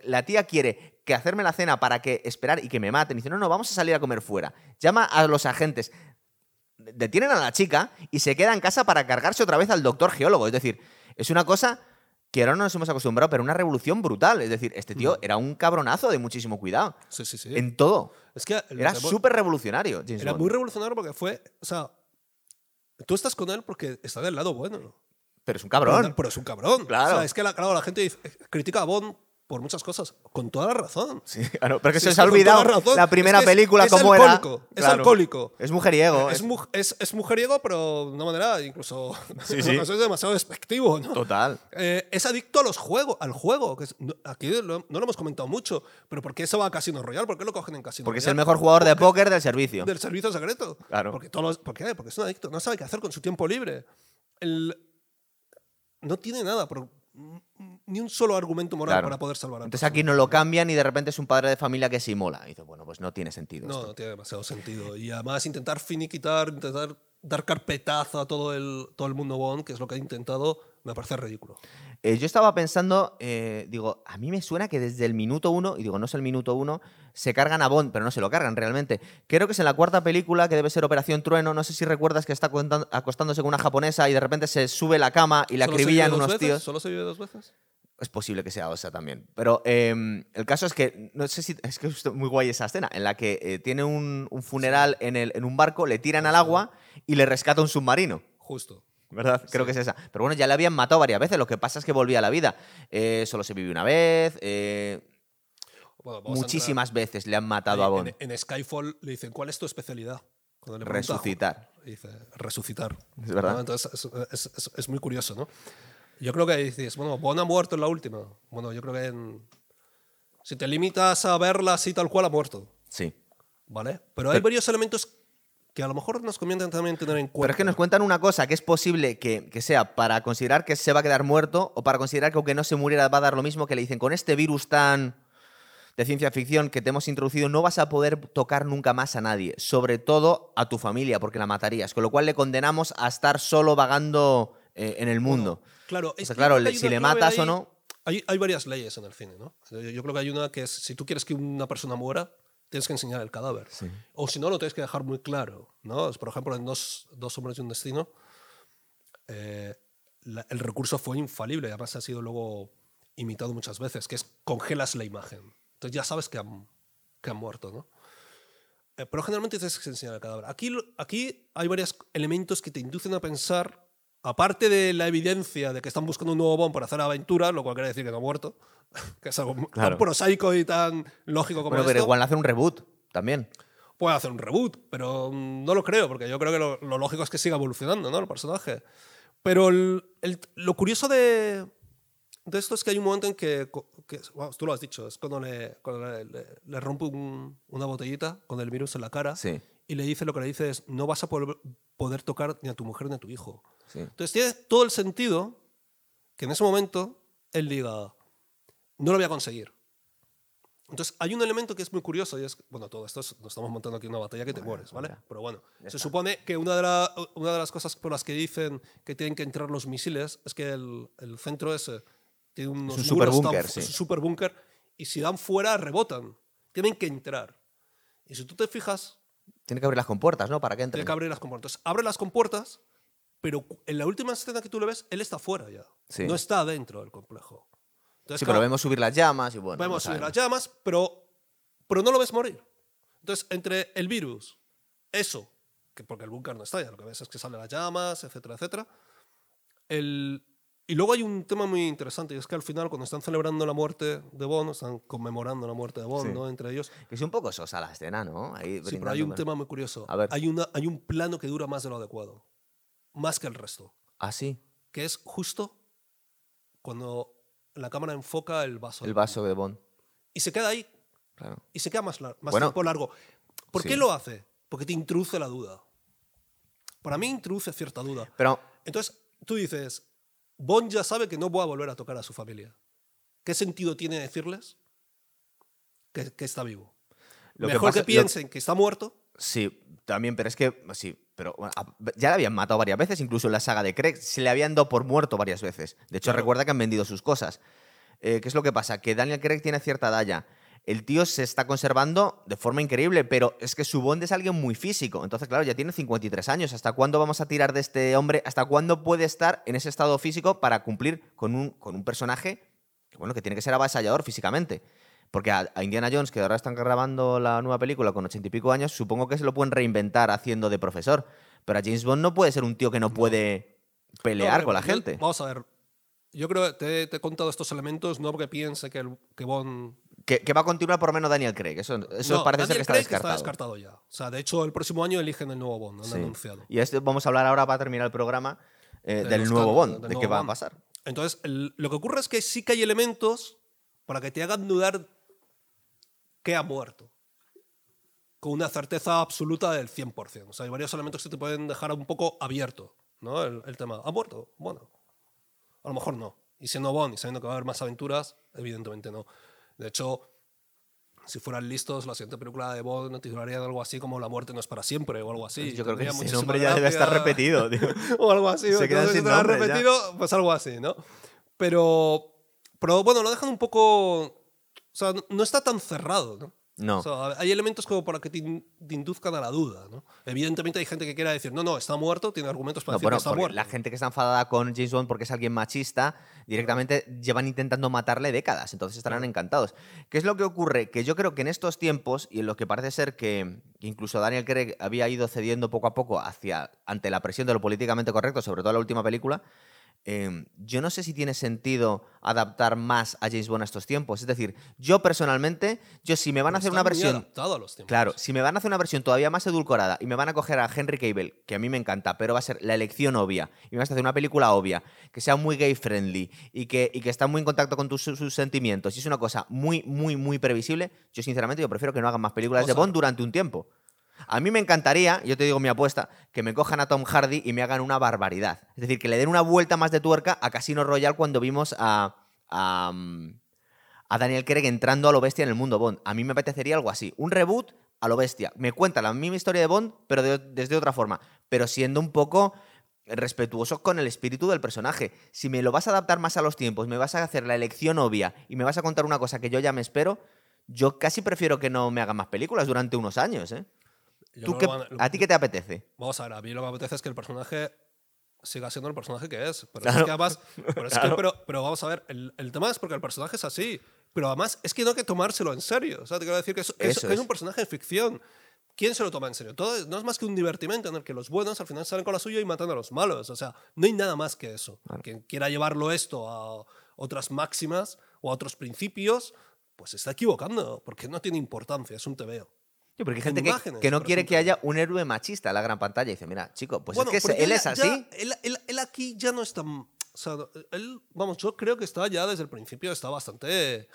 la tía quiere que hacerme la cena para que esperar y que me maten. dice, no, no, vamos a salir a comer fuera. Llama a los agentes, detienen a la chica y se queda en casa para cargarse otra vez al doctor geólogo. Es decir, es una cosa que ahora no nos hemos acostumbrado, pero una revolución brutal. Es decir, este tío era un cabronazo de muchísimo cuidado. Sí, sí, sí. En todo. es que Era súper revolucionario, James Era Bond. muy revolucionario porque fue. O sea, tú estás con él porque está del lado bueno. Pero es un Pero, cabrón. pero es un cabrón. Claro. O sea, es que la, claro, la gente critica a Bond por muchas cosas. Con toda la razón. Sí, <laughs> claro, pero que Sí, se es os ha olvidado la primera Es que es- película, es cómo era. es Claro. alcohólico. Es mujeriego. Es, es- mu- es, es mujeriego, pero de una manera incluso. <laughs> Sí, sí. ocasiones demasiado despectivo, ¿no? Total. Eh, es adicto a los juegos, al juego. Que es- no- aquí lo- no lo hemos comentado mucho, pero ¿por qué se va a Casino Royale? ¿Por qué lo cogen en Casino Porque es Royale? el mejor jugador de póker del servicio. del servicio secreto. Claro. Porque, todos los- ¿Por qué? Porque es un adicto. No sabe qué hacer con su tiempo libre. El- no tiene nada, pero, ni un solo argumento moral Claro. para poder salvar a Entonces aquí no lo cambian y de repente es un padre de familia que sí mola. Y dice, bueno, pues no tiene sentido. No, esto. no tiene demasiado sentido. Y además intentar finiquitar, intentar dar carpetazo a todo el, todo el mundo Bond, que es lo que ha intentado, me parece ridículo. Eh, yo estaba pensando, eh, digo, a mí me suena que desde el minuto uno, y digo, no es el minuto uno, se cargan a Bond, pero no se lo cargan realmente. Creo que es en la cuarta película, que debe ser Operación Trueno, no sé si recuerdas que está acostándose con una japonesa y de repente se sube la cama y la ¿Solo se acribillan unos veces? tíos. ¿Solo se vive dos veces? Es posible que sea esa también. Pero eh, el caso es que, no sé si, es que es muy guay esa escena, en la que eh, tiene un, un funeral en, el, en un barco, le tiran al agua y le rescata un submarino. Justo. ¿Verdad? Creo que es esa. Pero bueno, ya le habían matado varias veces, lo que pasa es que volvía a la vida. Eh, solo se vive una vez, eh, Bueno, muchísimas veces le han matado a Bond. En, en Skyfall le dicen, ¿cuál es tu especialidad? Pregunta Resucitar. Dice, resucitar. Es verdad. ¿no? Entonces es, es- es- es muy curioso, ¿no? Yo creo que dices, bueno, Bond ha muerto en la última. Bueno, yo creo que en- si te limitas a verla así tal cual ha muerto, Sí. ¿vale? Pero hay Pero- varios elementos que a lo mejor nos conviene también tener en cuenta. Pero es que nos cuentan una cosa que es posible que, que sea para considerar que se va a quedar muerto o para considerar que aunque no se muriera va a dar lo mismo que le dicen con este virus tan de ciencia ficción que te hemos introducido no vas a poder tocar nunca más a nadie, sobre todo a tu familia porque la matarías, con lo cual le condenamos a estar solo vagando eh, en el mundo. Claro, O sea, claro, si le matas o ahí- no, Hay, hay varias leyes en el cine, ¿no? Yo, creo que hay una que es, si tú quieres que una persona muera, tienes que enseñar el cadáver. O si no, lo tienes que dejar muy claro, ¿no? Por ejemplo, en Dos, dos hombres y un destino, eh, la- el recurso fue infalible, además ha sido luego imitado muchas veces, que es congelas la imagen. Entonces ya sabes que han, que han muerto, ¿no? Eh, pero generalmente tienes que enseñar el cadáver. Aquí, aquí hay varios elementos que te inducen a pensar, aparte de la evidencia de que están buscando un nuevo Bond para hacer aventuras, lo cual quiere decir que no ha muerto, <laughs> que es algo Claro. tan prosaico y tan lógico como bueno, pero esto, igual hace un reboot también. puede hacer un reboot, pero mm, no lo creo, porque yo creo que lo, lo lógico es que siga evolucionando ¿no? el personaje. Pero el- el- lo curioso de, de esto es que hay un momento en que, tú lo has dicho, es cuando le, cuando le, le- le rompe un- una botellita con el virus en la cara Sí, y le dice lo que le dice es, no vas a poder, poder tocar ni a tu mujer ni a tu hijo. sí. Entonces tiene todo el sentido que en ese momento él diga, no lo voy a conseguir. Entonces hay un elemento que es muy curioso y es, bueno, todo esto es- nos estamos montando aquí una batalla que te mueres, ¿vale? mira. Pero bueno, Ya se está. supone que una de, la- una de las cosas por las que dicen que tienen que entrar los misiles es que el, el centro ese tiene unos un superbúnker, sí. es un superbúnker y si dan fuera rebotan, tienen que entrar. Y si tú te fijas, Tiene que abrir las compuertas, ¿no? Para que entre. Tiene que abrir las compuertas. Abre las compuertas, pero en la última escena que tú le ves, él está fuera ya. Sí. No está dentro del complejo. Entonces, Sí, claro, pero vemos subir las llamas y bueno. no vemos subir sabemos. las llamas, pero, pero no lo ves morir. Entonces, entre el virus, eso, que porque el búnker no está ya, lo que ves es que salen las llamas, etcétera, etcétera. El, y luego hay un tema muy interesante, y es que al final, cuando están celebrando la muerte de Bond, están conmemorando la muerte de Bond, Sí. ¿no? Entre ellos. Es un poco sosa la escena, ¿no? Ahí Sí, pero hay un tema muy curioso. A ver. Hay, una, hay un plano que dura más de lo adecuado, más que el resto, Ah, sí. que es justo cuando la cámara enfoca el vaso. El vaso de Bond. Y se queda ahí, Claro. y se queda más, lar- más Bueno, tiempo largo. ¿Por sí. qué lo hace? Porque te introduce la duda. Para mí introduce cierta duda. Pero Entonces, tú dices, Bond ya sabe que no va a volver a tocar a su familia. ¿Qué sentido tiene decirles que, que está vivo? lo Mejor pasa- que, lo- piensen que está muerto. Sí, también, pero es que. Sí, pero bueno, ya le habían matado varias veces, incluso en la saga de Craig. Se le habían dado por muerto varias veces. De hecho, Claro. recuerda que han vendido sus cosas. Eh, ¿Qué es lo que pasa? Que Daniel Craig tiene cierta dalla. El tío se está conservando de forma increíble, pero es que su Bond es alguien muy físico. Entonces, claro, ya tiene 53 años. ¿Hasta cuándo vamos a tirar de este hombre? ¿Hasta cuándo puede estar en ese estado físico para cumplir con un, con un personaje que, bueno, que tiene que ser avasallador físicamente? Porque a, a Indiana Jones, que ahora están grabando la nueva película con ochenta y pico años, supongo que se lo pueden reinventar haciendo de profesor. Pero a James Bond no puede ser un tío que no puede pelear No, con la gente. Vamos a ver. Yo creo que te, te he contado estos elementos no porque piense que, el, que Bond. Que, que va a continuar por lo menos Daniel Craig. Eso, eso No, parece ser Daniel que está Craig descartado. está descartado ya. O sea, de hecho, el próximo año eligen el nuevo Bond, han Sí. anunciado. Y esto vamos a hablar ahora para terminar el programa eh, De del nuevo Bond, del de qué va a pasar. Entonces, el- lo que ocurre es que sí que hay elementos para que te hagan dudar que ha muerto. Con una certeza absoluta del 100%. O sea, hay varios elementos que te pueden dejar un poco abierto, ¿no? El, el tema. ¿Ha muerto? Bueno, a lo mejor no. Y siendo Bond y sabiendo que va a haber más aventuras, evidentemente no. De hecho, si fueran listos, la siguiente película de Bond titularía algo así como La muerte no es para siempre o algo así. Yo creo que ese nombre ya debe estar repetido. <laughs> tío. o algo así. Se quedan sin nombre ya. repetido, pues algo así, ¿no? Pero, pero bueno, lo dejan un poco... O sea, no está tan cerrado, ¿no? No. O sea, hay elementos como para que te, in- te induzcan a la duda, ¿no? Evidentemente hay gente que quiera decir, no, no, está muerto, tiene argumentos para No, decir bueno, que está muerto. la gente que está enfadada con James Bond porque es alguien machista, directamente llevan intentando matarle décadas, entonces estarán encantados. ¿Qué es lo que ocurre? Que yo creo que en estos tiempos, y en lo que parece ser que que incluso Daniel Craig había ido cediendo poco a poco hacia, ante la presión de lo políticamente correcto, sobre todo en la última película, eh, yo no sé si tiene sentido adaptar más a James Bond a estos tiempos. Es decir, yo personalmente, yo si me van a hacer una versión... a los tiempos. Claro, si me van a hacer una versión todavía más edulcorada y me van a coger a Henry Cable, que a mí me encanta, pero va a ser la elección obvia, y me vas a hacer una película obvia, que sea muy gay friendly y que, y que está muy en contacto con tus, sus sentimientos, y es una cosa muy, muy, muy previsible, yo sinceramente yo prefiero que no hagan más películas de Bond durante un tiempo. A mí me encantaría, yo te digo mi apuesta, que me cojan a Tom Hardy y me hagan una barbaridad. Es decir, que le den una vuelta más de tuerca a Casino Royale cuando vimos a, a, mm, a Daniel Craig entrando a lo bestia en el mundo Bond. A mí me apetecería algo así. Un reboot a lo bestia. Me cuenta la misma historia de Bond, pero de- desde otra forma. Pero siendo un poco respetuoso con el espíritu del personaje. Si me lo vas a adaptar más a los tiempos, me vas a hacer la elección obvia y me vas a contar una cosa que yo ya me espero, yo casi prefiero que no me hagan más películas durante unos años. ¿eh? ¿Tú qué- que van- ¿A ti qué te apetece? Vamos a ver, a mí lo que me apetece es que el personaje siga siendo el personaje que es. Pero Claro. es que además. <laughs> Pero, es que- Claro. pero, pero vamos a ver, el, el tema es porque el personaje es así. Pero además es que no hay que tomárselo en serio. O sea, te quiero decir que es, es- es un personaje de ficción. ¿Quién se lo toma en serio? Todo no es más que un divertimento en el que los buenos al final salen con la suya y matan a los malos. O sea, no hay nada más que eso. Quien quiera llevarlo esto a otras máximas o a otros principios, pues se está equivocando, porque no tiene importancia, es un tebeo. Sí, porque hay gente que, que no quiere que ejemplo. haya un héroe machista en la gran pantalla. Y dice, mira, chico, pues Bueno, es que él ya- es ya- así. él, él- él aquí ya no está. O sea, él, vamos, yo creo que está ya desde el principio, está bastante.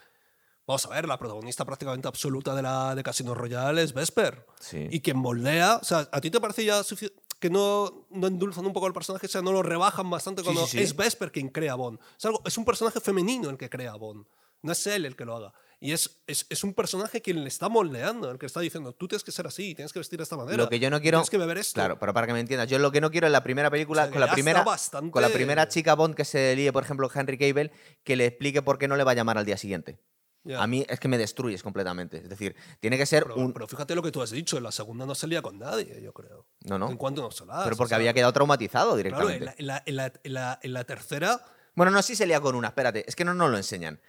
Vamos a ver, la protagonista prácticamente absoluta de, la, de Casino Royale es Vesper. Sí. Y quien moldea. O sea, ¿a ti te parece ya sufici- que no, no endulzan un poco el personaje? O sea, no lo rebajan bastante cuando sí, sí. es Vesper quien crea a Bond. Es, algo, es un personaje femenino el que crea a Bond. No es él el que lo haga. Y es, es, es un personaje quien le está moldeando, el que está diciendo, tú tienes que ser así, tienes que vestir de esta manera. Lo que yo no quiero. Tienes que beber esto. Claro, pero para que me entiendas, yo lo que no quiero en la primera película, O sea, que con, la primera, bastante- con la primera chica Bond que se líe, por ejemplo, Henry Cable, que le explique por qué no le va a llamar al día siguiente. Ya. A mí es que me destruyes completamente. Es decir, tiene que ser Pero, un... pero fíjate lo que tú has dicho, en la segunda no salía con nadie, yo creo. No, no. En cuanto no solas. Pero o porque sea, había quedado traumatizado Claro, directamente. en la, en la- en la- en la- en la tercera, Bueno, no, sí se lía con una, espérate, es que no nos lo enseñan.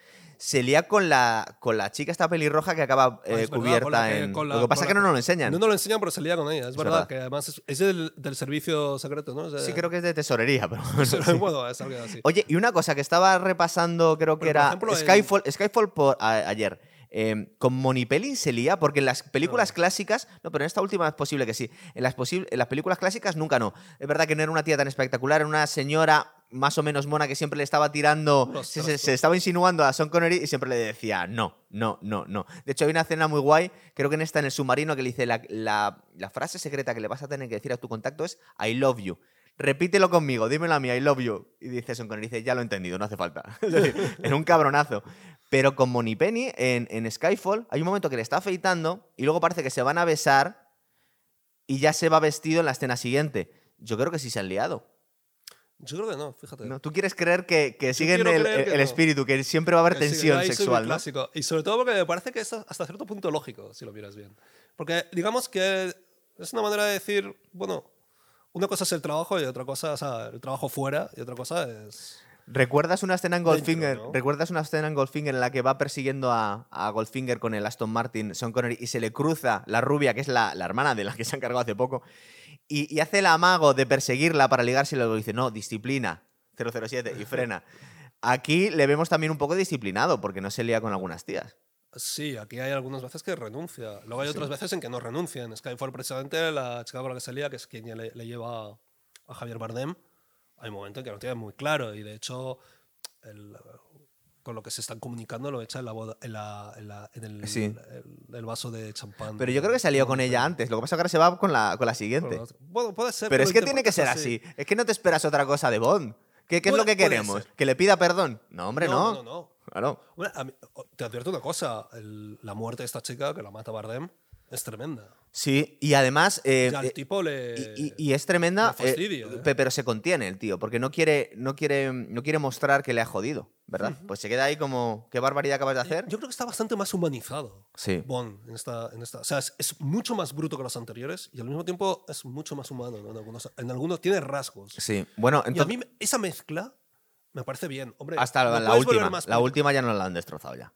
Se lía con la, con la chica esta pelirroja que acaba eh, Ah, es verdad, cubierta en... la- lo que pasa es que no nos lo enseñan. No nos lo enseñan, pero salía con ella. Es, verdad, verdad. que además es, es del, del servicio secreto, ¿no? Sí, creo que es de tesorería, pero... <laughs> bueno, es algo así. Oye, y una cosa que estaba repasando, creo que Pero, era ejemplo, en- Skyfall, Skyfall por, a- ayer. Eh, con Monipelin se lía porque en las películas clásicas, no, pero en esta última es posible que sí. En las, posi- en las películas clásicas nunca no. Es verdad que no era una tía tan espectacular, era una señora más o menos mona que siempre le estaba tirando, se, se- trastos. se estaba insinuando a Sean Connery y siempre le decía no, no, no, no. De hecho, hay una escena muy guay, creo que en esta en el submarino, que le dice la, la- la frase secreta que le vas a tener que decir a tu contacto es I love you. Repítelo conmigo, dímelo a mí, I love you. Y dice Sean Connery, dice, ya lo he entendido, no hace falta. <laughs> Es decir, en un cabronazo. Pero con Moneypenny en, en Skyfall hay un momento que le está afeitando y luego parece que se van a besar y ya se va vestido en la escena siguiente. Yo creo que sí se han liado. Yo creo que no, fíjate. ¿no? Tú quieres creer que, que siguen el, que no. espíritu, que siempre va a haber Que sí, tensión muy sexual, ¿no? clásico. Y sobre todo porque me parece que es hasta cierto punto lógico, si lo miras bien. Porque digamos que es una manera de decir, bueno, una cosa es el trabajo y otra cosa es el trabajo fuera y otra cosa es... ¿Recuerdas una escena en Goldfinger? ¿no? ¿Recuerdas una escena en Goldfinger en la que va persiguiendo a, a Goldfinger con el Aston Martin, Sean Connery, y se le cruza la rubia, que es la, la hermana de la que se ha encargado hace poco, y, y hace el amago de perseguirla para ligarse y luego dice, no, disciplina, 007, y frena. Aquí le vemos también un poco disciplinado, porque no se lía con algunas tías. Sí, aquí hay algunas veces que renuncia. Luego hay otras veces en que no renuncia. En Skyfall, precisamente, la chica con la que salía, que es quien le, le lleva a Javier Bardem, hay un momento en que lo tiene muy claro. Y de hecho, el- con lo que se están comunicando lo echa en, la boda, en, la- en la- en el, Sí. el- el vaso de champán. Pero yo creo que salió con ella antes, lo que pasa es que ahora se va con la, con la siguiente. Bueno, puede ser. Pero es que tiene que ser pones así. Es que no te esperas otra cosa de Bond. ¿Qué, qué es lo que queremos? ¿Que le pida perdón? No, hombre, no. No, no, no. Claro. Bueno, mí- te advierto una cosa: la muerte de esta chica, que la mata Bardem, es tremenda. Sí, y además. eh, al eh, tipo le. y, y- y es tremenda. le fastidia, eh, ¿eh? pe- Pero se contiene el tío, porque no quiere, no, quiere, no quiere mostrar que le ha jodido, ¿verdad? Pues se queda ahí como, ¿qué barbaridad acabas de hacer? Yo creo que está bastante más humanizado. Sí. Bond en esta, en esta. O sea, es, es mucho más bruto que los anteriores y al mismo tiempo es mucho más humano. ¿no? En, algunos, en algunos tiene rasgos. Sí. Bueno, Y a entonces. mí esa mezcla me parece bien. Hombre, Hasta ¿lo la, la última. La última ya nos la han destrozado ya.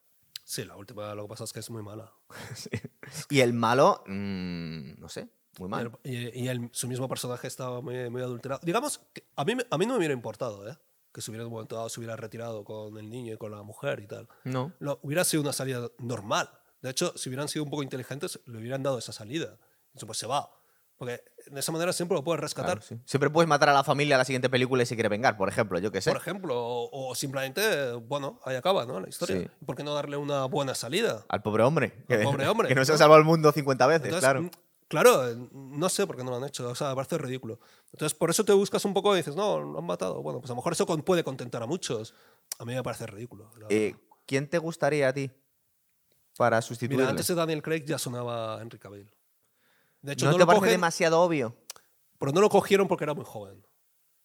Sí, la última lo que pasa es que es muy mala. <laughs> Y el malo, mm, no sé, muy Y, mal. el- y- el- su mismo personaje estaba muy, muy adulterado. Digamos, que a mí, a mí no me hubiera importado, ¿eh? Que se hubiera, en un momento dado, se hubiera retirado con el niño y con la mujer y tal. No. Lo- hubiera sido una salida normal. De hecho, si hubieran sido un poco inteligentes, le hubieran dado esa salida. Eso, pues se va. Porque de esa manera siempre lo puedes rescatar. Claro, sí. Siempre puedes matar a la familia a la siguiente película y se quiere vengar, por ejemplo, yo qué sé. Por ejemplo, o, o simplemente, bueno, ahí acaba, ¿no? La historia. Sí. ¿Por qué no darle una buena salida? Al pobre hombre. Que, pobre hombre, <laughs> Que no se ha salvado el mundo 50 veces, Entonces, claro. claro, no sé por qué no lo han hecho. O sea, me parece ridículo. Entonces, por eso te buscas un poco y dices, no, lo han matado. Bueno, pues a lo mejor eso puede contentar a muchos. A mí me parece ridículo. Eh. ¿Quién te gustaría a ti para sustituirle? Mira, antes de Daniel Craig ya sonaba Henry Cavill. De hecho, ¿No, no, te lo parece cogen, demasiado obvio? pero no lo cogieron porque era muy joven.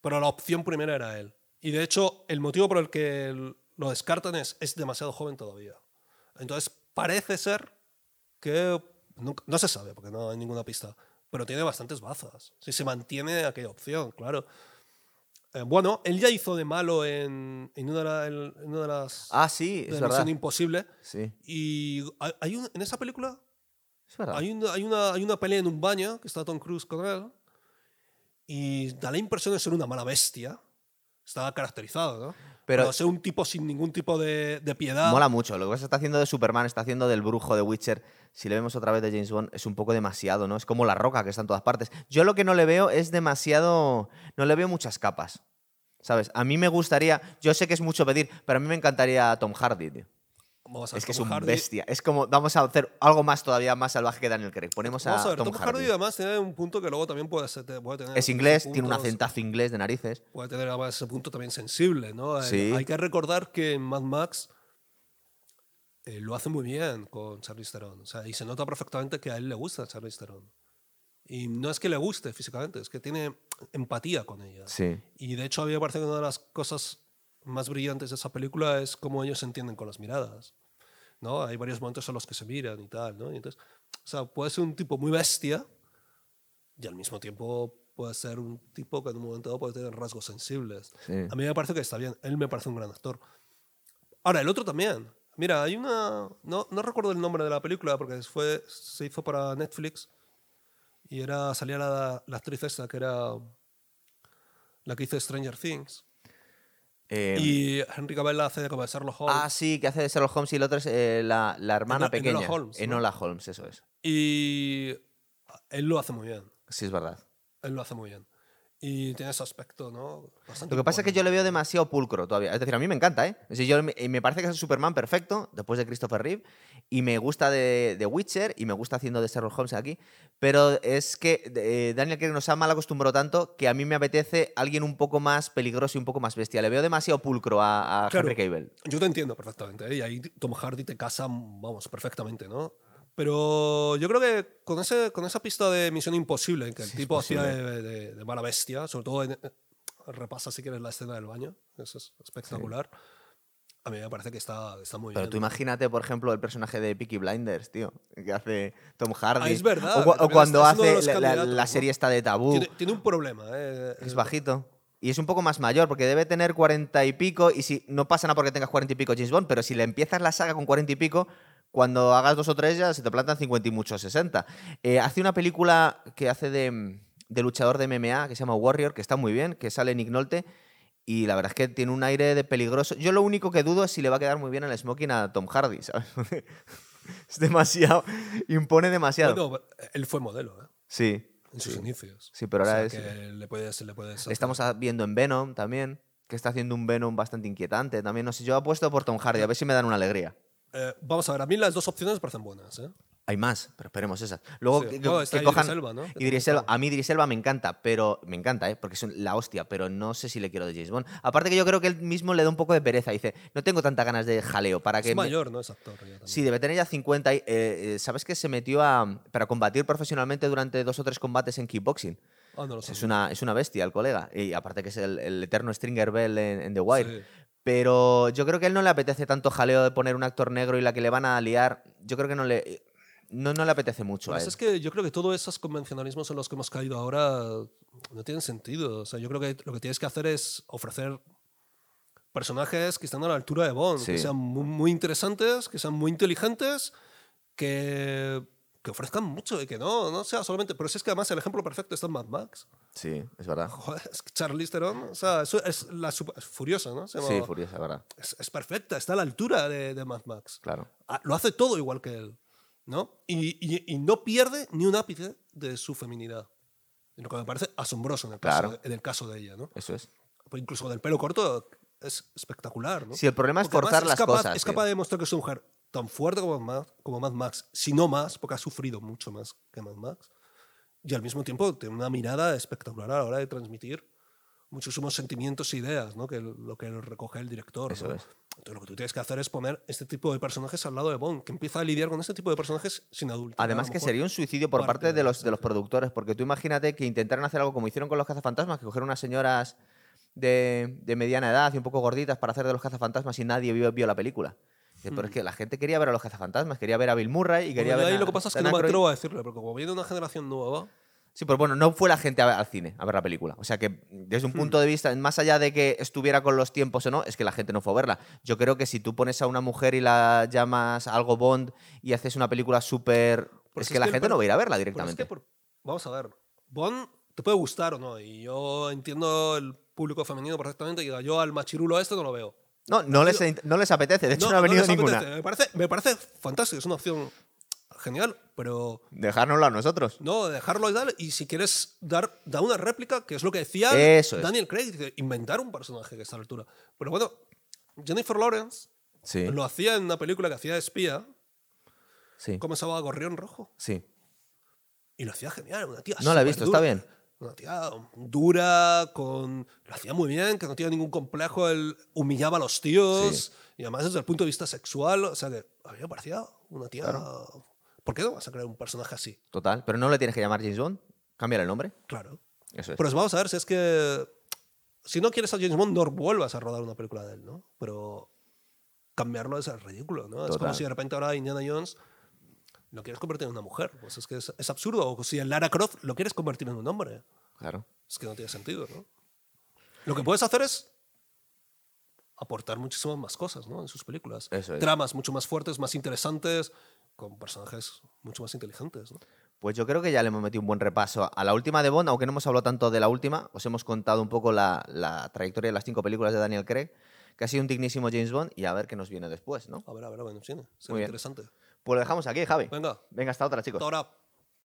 Pero la opción primera era él. Y de hecho, el motivo por el que lo descartan es es demasiado joven todavía. Entonces, parece ser que no se sabe porque no hay ninguna pista, pero tiene bastantes bazas. Si se mantiene aquella opción, claro. Eh, bueno, él ya hizo de malo en, en una, de en- una de las Ah, sí, de es Misión verdad. Imposible. Sí, Y hay- hay un- en esa película verdad. hay una, hay, una, hay una pelea en un baño que está Tom Cruise con él y da la impresión de ser una mala bestia. Estaba caracterizado, ¿no? Pero- Pero ser un tipo sin ningún tipo de, de piedad. Mola mucho. Lo que que está haciendo de Superman, está haciendo del brujo de Witcher. Si le vemos otra vez de James Bond, es un poco demasiado, ¿no? Es como la roca que está en todas partes. Yo lo que no le veo es demasiado. No le veo muchas capas. ¿Sabes? A mí me gustaría. Yo sé que es mucho pedir, pero a mí me encantaría Tom Hardy, tío. Vamos a ver, Es que es Tom un Hardy- bestia. Es como. Vamos a hacer algo más todavía más salvaje que Daniel Craig. Ponemos a, Vamos a ver, Tom, Tom, Hardy. Hardy además tiene un punto que luego también puede, ser- puede tener. Es inglés, puntos- tiene un acentazo inglés de narices. Puede tener además ese punto también sensible, ¿no? Eh, Sí. Hay que recordar que en Mad Max eh, lo hace muy bien con Charlize Theron. O sea, y se nota perfectamente que a él le gusta Charlize Theron. Y no es que le guste físicamente, es que tiene empatía con ella. Sí. Y de hecho a mí me parece que una de las cosas más brillantes de esa película es cómo ellos se entienden con las miradas. ¿no? Hay varios momentos en los que se miran y tal, ¿no? Y entonces, o sea, puede ser un tipo muy bestia y al mismo tiempo puede ser un tipo que en un momento dado puede tener rasgos sensibles. Sí. A mí me parece que está bien. Él me parece un gran actor. Ahora, el otro también. Mira, hay una... No, no recuerdo el nombre de la película porque fue, se hizo para Netflix y era salía la, la actriz esta que era la que hizo Stranger Things. Eh, y Henry Cavill hace de como de Sherlock Holmes. Ah, sí, que hace de Sherlock Holmes y el otro es eh, la, la hermana Eno- pequeña. Enola Holmes, Holmes, eso es. Y él lo hace muy bien. Sí, es verdad. Él lo hace muy bien. Y tiene ese aspecto, ¿no? Bastante Lo que pasa es que yo le veo demasiado pulcro todavía. Es decir, a mí me encanta, ¿eh? Es decir, yo, me parece que es el Superman perfecto, después de Christopher Reeve, y me gusta de, de Witcher, y me gusta haciendo de Sherlock Holmes aquí, pero es que eh, Daniel Craig nos ha mal acostumbrado tanto que a mí me apetece alguien un poco más peligroso y un poco más bestia. Le veo demasiado pulcro a, a Claro. Henry Cavill. Yo te entiendo perfectamente. ¿eh? Y ahí Tom Hardy te casa, vamos, perfectamente, ¿no? Pero yo creo que con, ese, con esa pista de Misión Imposible, que el Sí, tipo hacía de, de- de mala bestia, sobre todo en- eh, repasa si quieres la escena del baño, eso es espectacular. A mí me parece que está, está muy Pero bien. tú imagínate, por ejemplo, el personaje de Peaky Blinders, tío, que hace Tom Hardy. Ah, es verdad, O, o cuando hace la, la- serie esta de Tabú. tiene, tiene un problema, ¿eh? Es bajito. Y es un poco más mayor, porque debe tener cuarenta y pico. Y si no pasa nada porque tengas cuarenta y pico James Bond, pero si le empiezas la saga con cuarenta y pico, cuando hagas dos o tres ya se te plantan cincuenta y muchos sesenta. Eh, hace una película que hace de, de luchador de MMA que se llama Warrior, que está muy bien, que sale Nick Nolte. Y la verdad es que tiene un aire de peligroso. Yo lo único que dudo es si le va a quedar muy bien el smoking a Tom Hardy, <laughs> ¿sabes? es demasiado. Impone demasiado. Bueno, él fue modelo, ¿eh? sí. En sus sí. inicios. Sí, pero O ahora sea, es- que le puedes, le puedes Le estamos a- viendo en Venom también, que está haciendo un Venom bastante inquietante. También, no sé, yo apuesto por Tom Hardy, a ver si me dan una alegría. Eh, vamos a ver, a mí las dos opciones me parecen buenas, ¿eh? Hay más, pero esperemos esas. Luego Sí. que, cojan. A mí Idris Elba me encanta, pero me encanta, ¿eh? porque es la hostia, pero no sé si le quiero de James Bond. Aparte que yo creo que él mismo le da un poco de pereza. Dice, no tengo tanta ganas de jaleo para que. Es me- mayor, ¿no? Es actor. Sí, debe tener ya 50. y, eh, eh, ¿Sabes que se metió a, para combatir profesionalmente durante dos o tres combates en kickboxing? Ah, no lo Es una, es una bestia el colega. Y aparte que es el, el eterno Stringer Bell en, en The Wire. Sí. Pero yo creo que a él no le apetece tanto jaleo de poner un actor negro y la que le van a liar. Yo creo que no le, no, no le apetece mucho a Pues él. es que yo creo que todos esos convencionalismos en los que hemos caído ahora no tienen sentido. O sea, yo creo que lo que tienes que hacer es ofrecer personajes que están a la altura de Bond, que Sí. sean muy, muy interesantes, que sean muy inteligentes, que, que ofrezcan mucho y que no, no sea solamente. Pero si es que además el ejemplo perfecto está en Mad Max. Sí, es verdad. Joder, es que Charlize Theron, o sea, eso es, la super- es furiosa, ¿no? Se llama- Sí, furiosa, es verdad. es, es perfecta, está a la altura de, de Mad Max. Claro. Ah, Lo hace todo igual que él, ¿no? Y, y- y no pierde ni un ápice de su feminidad. Lo que me parece asombroso en el caso, Claro. en el caso de ella, ¿no? Eso es. Pues incluso con el pelo corto es espectacular, ¿no? Sí, el problema es Porque es las capaz- cosas, Es tío. capaz de demostrar que es una mujer tan fuerte como Mad, como Mad Max, si no más, porque ha sufrido mucho más que Mad Max. Y al mismo tiempo tiene una mirada espectacular a la hora de transmitir muchísimos sentimientos e ideas, ¿no? Que lo que recoge el director. Eso ¿no? es. Entonces lo que tú tienes que hacer es poner este tipo de personajes al lado de Bond, que empieza a lidiar con este tipo de personajes sin adultos. Además que sería un suicidio por parte de los, de los productores, porque tú imagínate que intentaran hacer algo como hicieron con los cazafantasmas, que cogieron unas señoras de, de mediana edad y un poco gorditas para hacer de los cazafantasmas y nadie vio, vio la película. Pero es que la gente quería ver a los cazafantasmas, quería ver a Bill Murray y quería ver ahí a lo que pasa es que no me atrevo a decirle, porque como viene una generación nueva, Sí, pero bueno, no fue la gente a- al cine a ver la película. O sea que desde un punto de vista, más allá de que estuviera con los tiempos o no, es que la gente no fue a verla. Yo creo que si tú pones a una mujer y la llamas algo Bond y haces una película súper... Es es que la gente per- no va a ir a verla Pero es directamente. que por- vamos a ver, Bond te puede gustar o no, y yo entiendo el público femenino perfectamente, y yo al machirulo este no lo veo. No, no les, no les apetece. De hecho, no, ha venido les ninguna. Me parece, me parece fantástico, es una opción genial, pero Dejárnoslo a nosotros. no, dejarlo y tal, y si quieres dar, da una réplica, que es lo que decía Eso es. Daniel Craig, inventar un personaje que está a la altura. Pero bueno, Jennifer Lawrence Sí, lo hacía en una película que hacía de espía, sí, ¿cómo se llamaba? Gorrión Rojo. sí. Y lo hacía genial, una tía No la he visto, está bien. Una tía dura, con... lo hacía muy bien, que no tenía ningún complejo, él humillaba a los tíos, Sí. y además desde el punto de vista sexual, o sea que a mí me parecía una tía... ¿Por qué no vas a crear un personaje así? Total. Pero no le tienes que llamar James Bond. Cámbiale el nombre. Claro. Eso es. Pero vamos a ver si es que... Si no quieres a James Bond, no vuelvas a rodar una película de él, ¿no? Pero cambiarlo es ridículo, ¿no? Es Total. como si de repente ahora Indiana Jones lo quieres convertir en una mujer. Pues es que es, es absurdo. O si en Lara Croft lo quieres convertir en un hombre. Claro. Es que no tiene sentido, ¿no? Lo que puedes hacer es aportar muchísimas más cosas, ¿no? En sus películas. Eso es. Tramas mucho más fuertes, más interesantes, con personajes mucho más inteligentes, ¿no? Pues yo creo que ya le hemos metido un buen repaso a la última de Bond, aunque no hemos hablado tanto de la última, os hemos contado un poco la, la trayectoria de las cinco películas de Daniel Craig, que ha sido un dignísimo James Bond, y a ver qué nos viene después, ¿no? A ver, a ver, bueno, sí, será Muy bien. Pues lo dejamos aquí, Javi. Venga, Venga, hasta otra, chicos.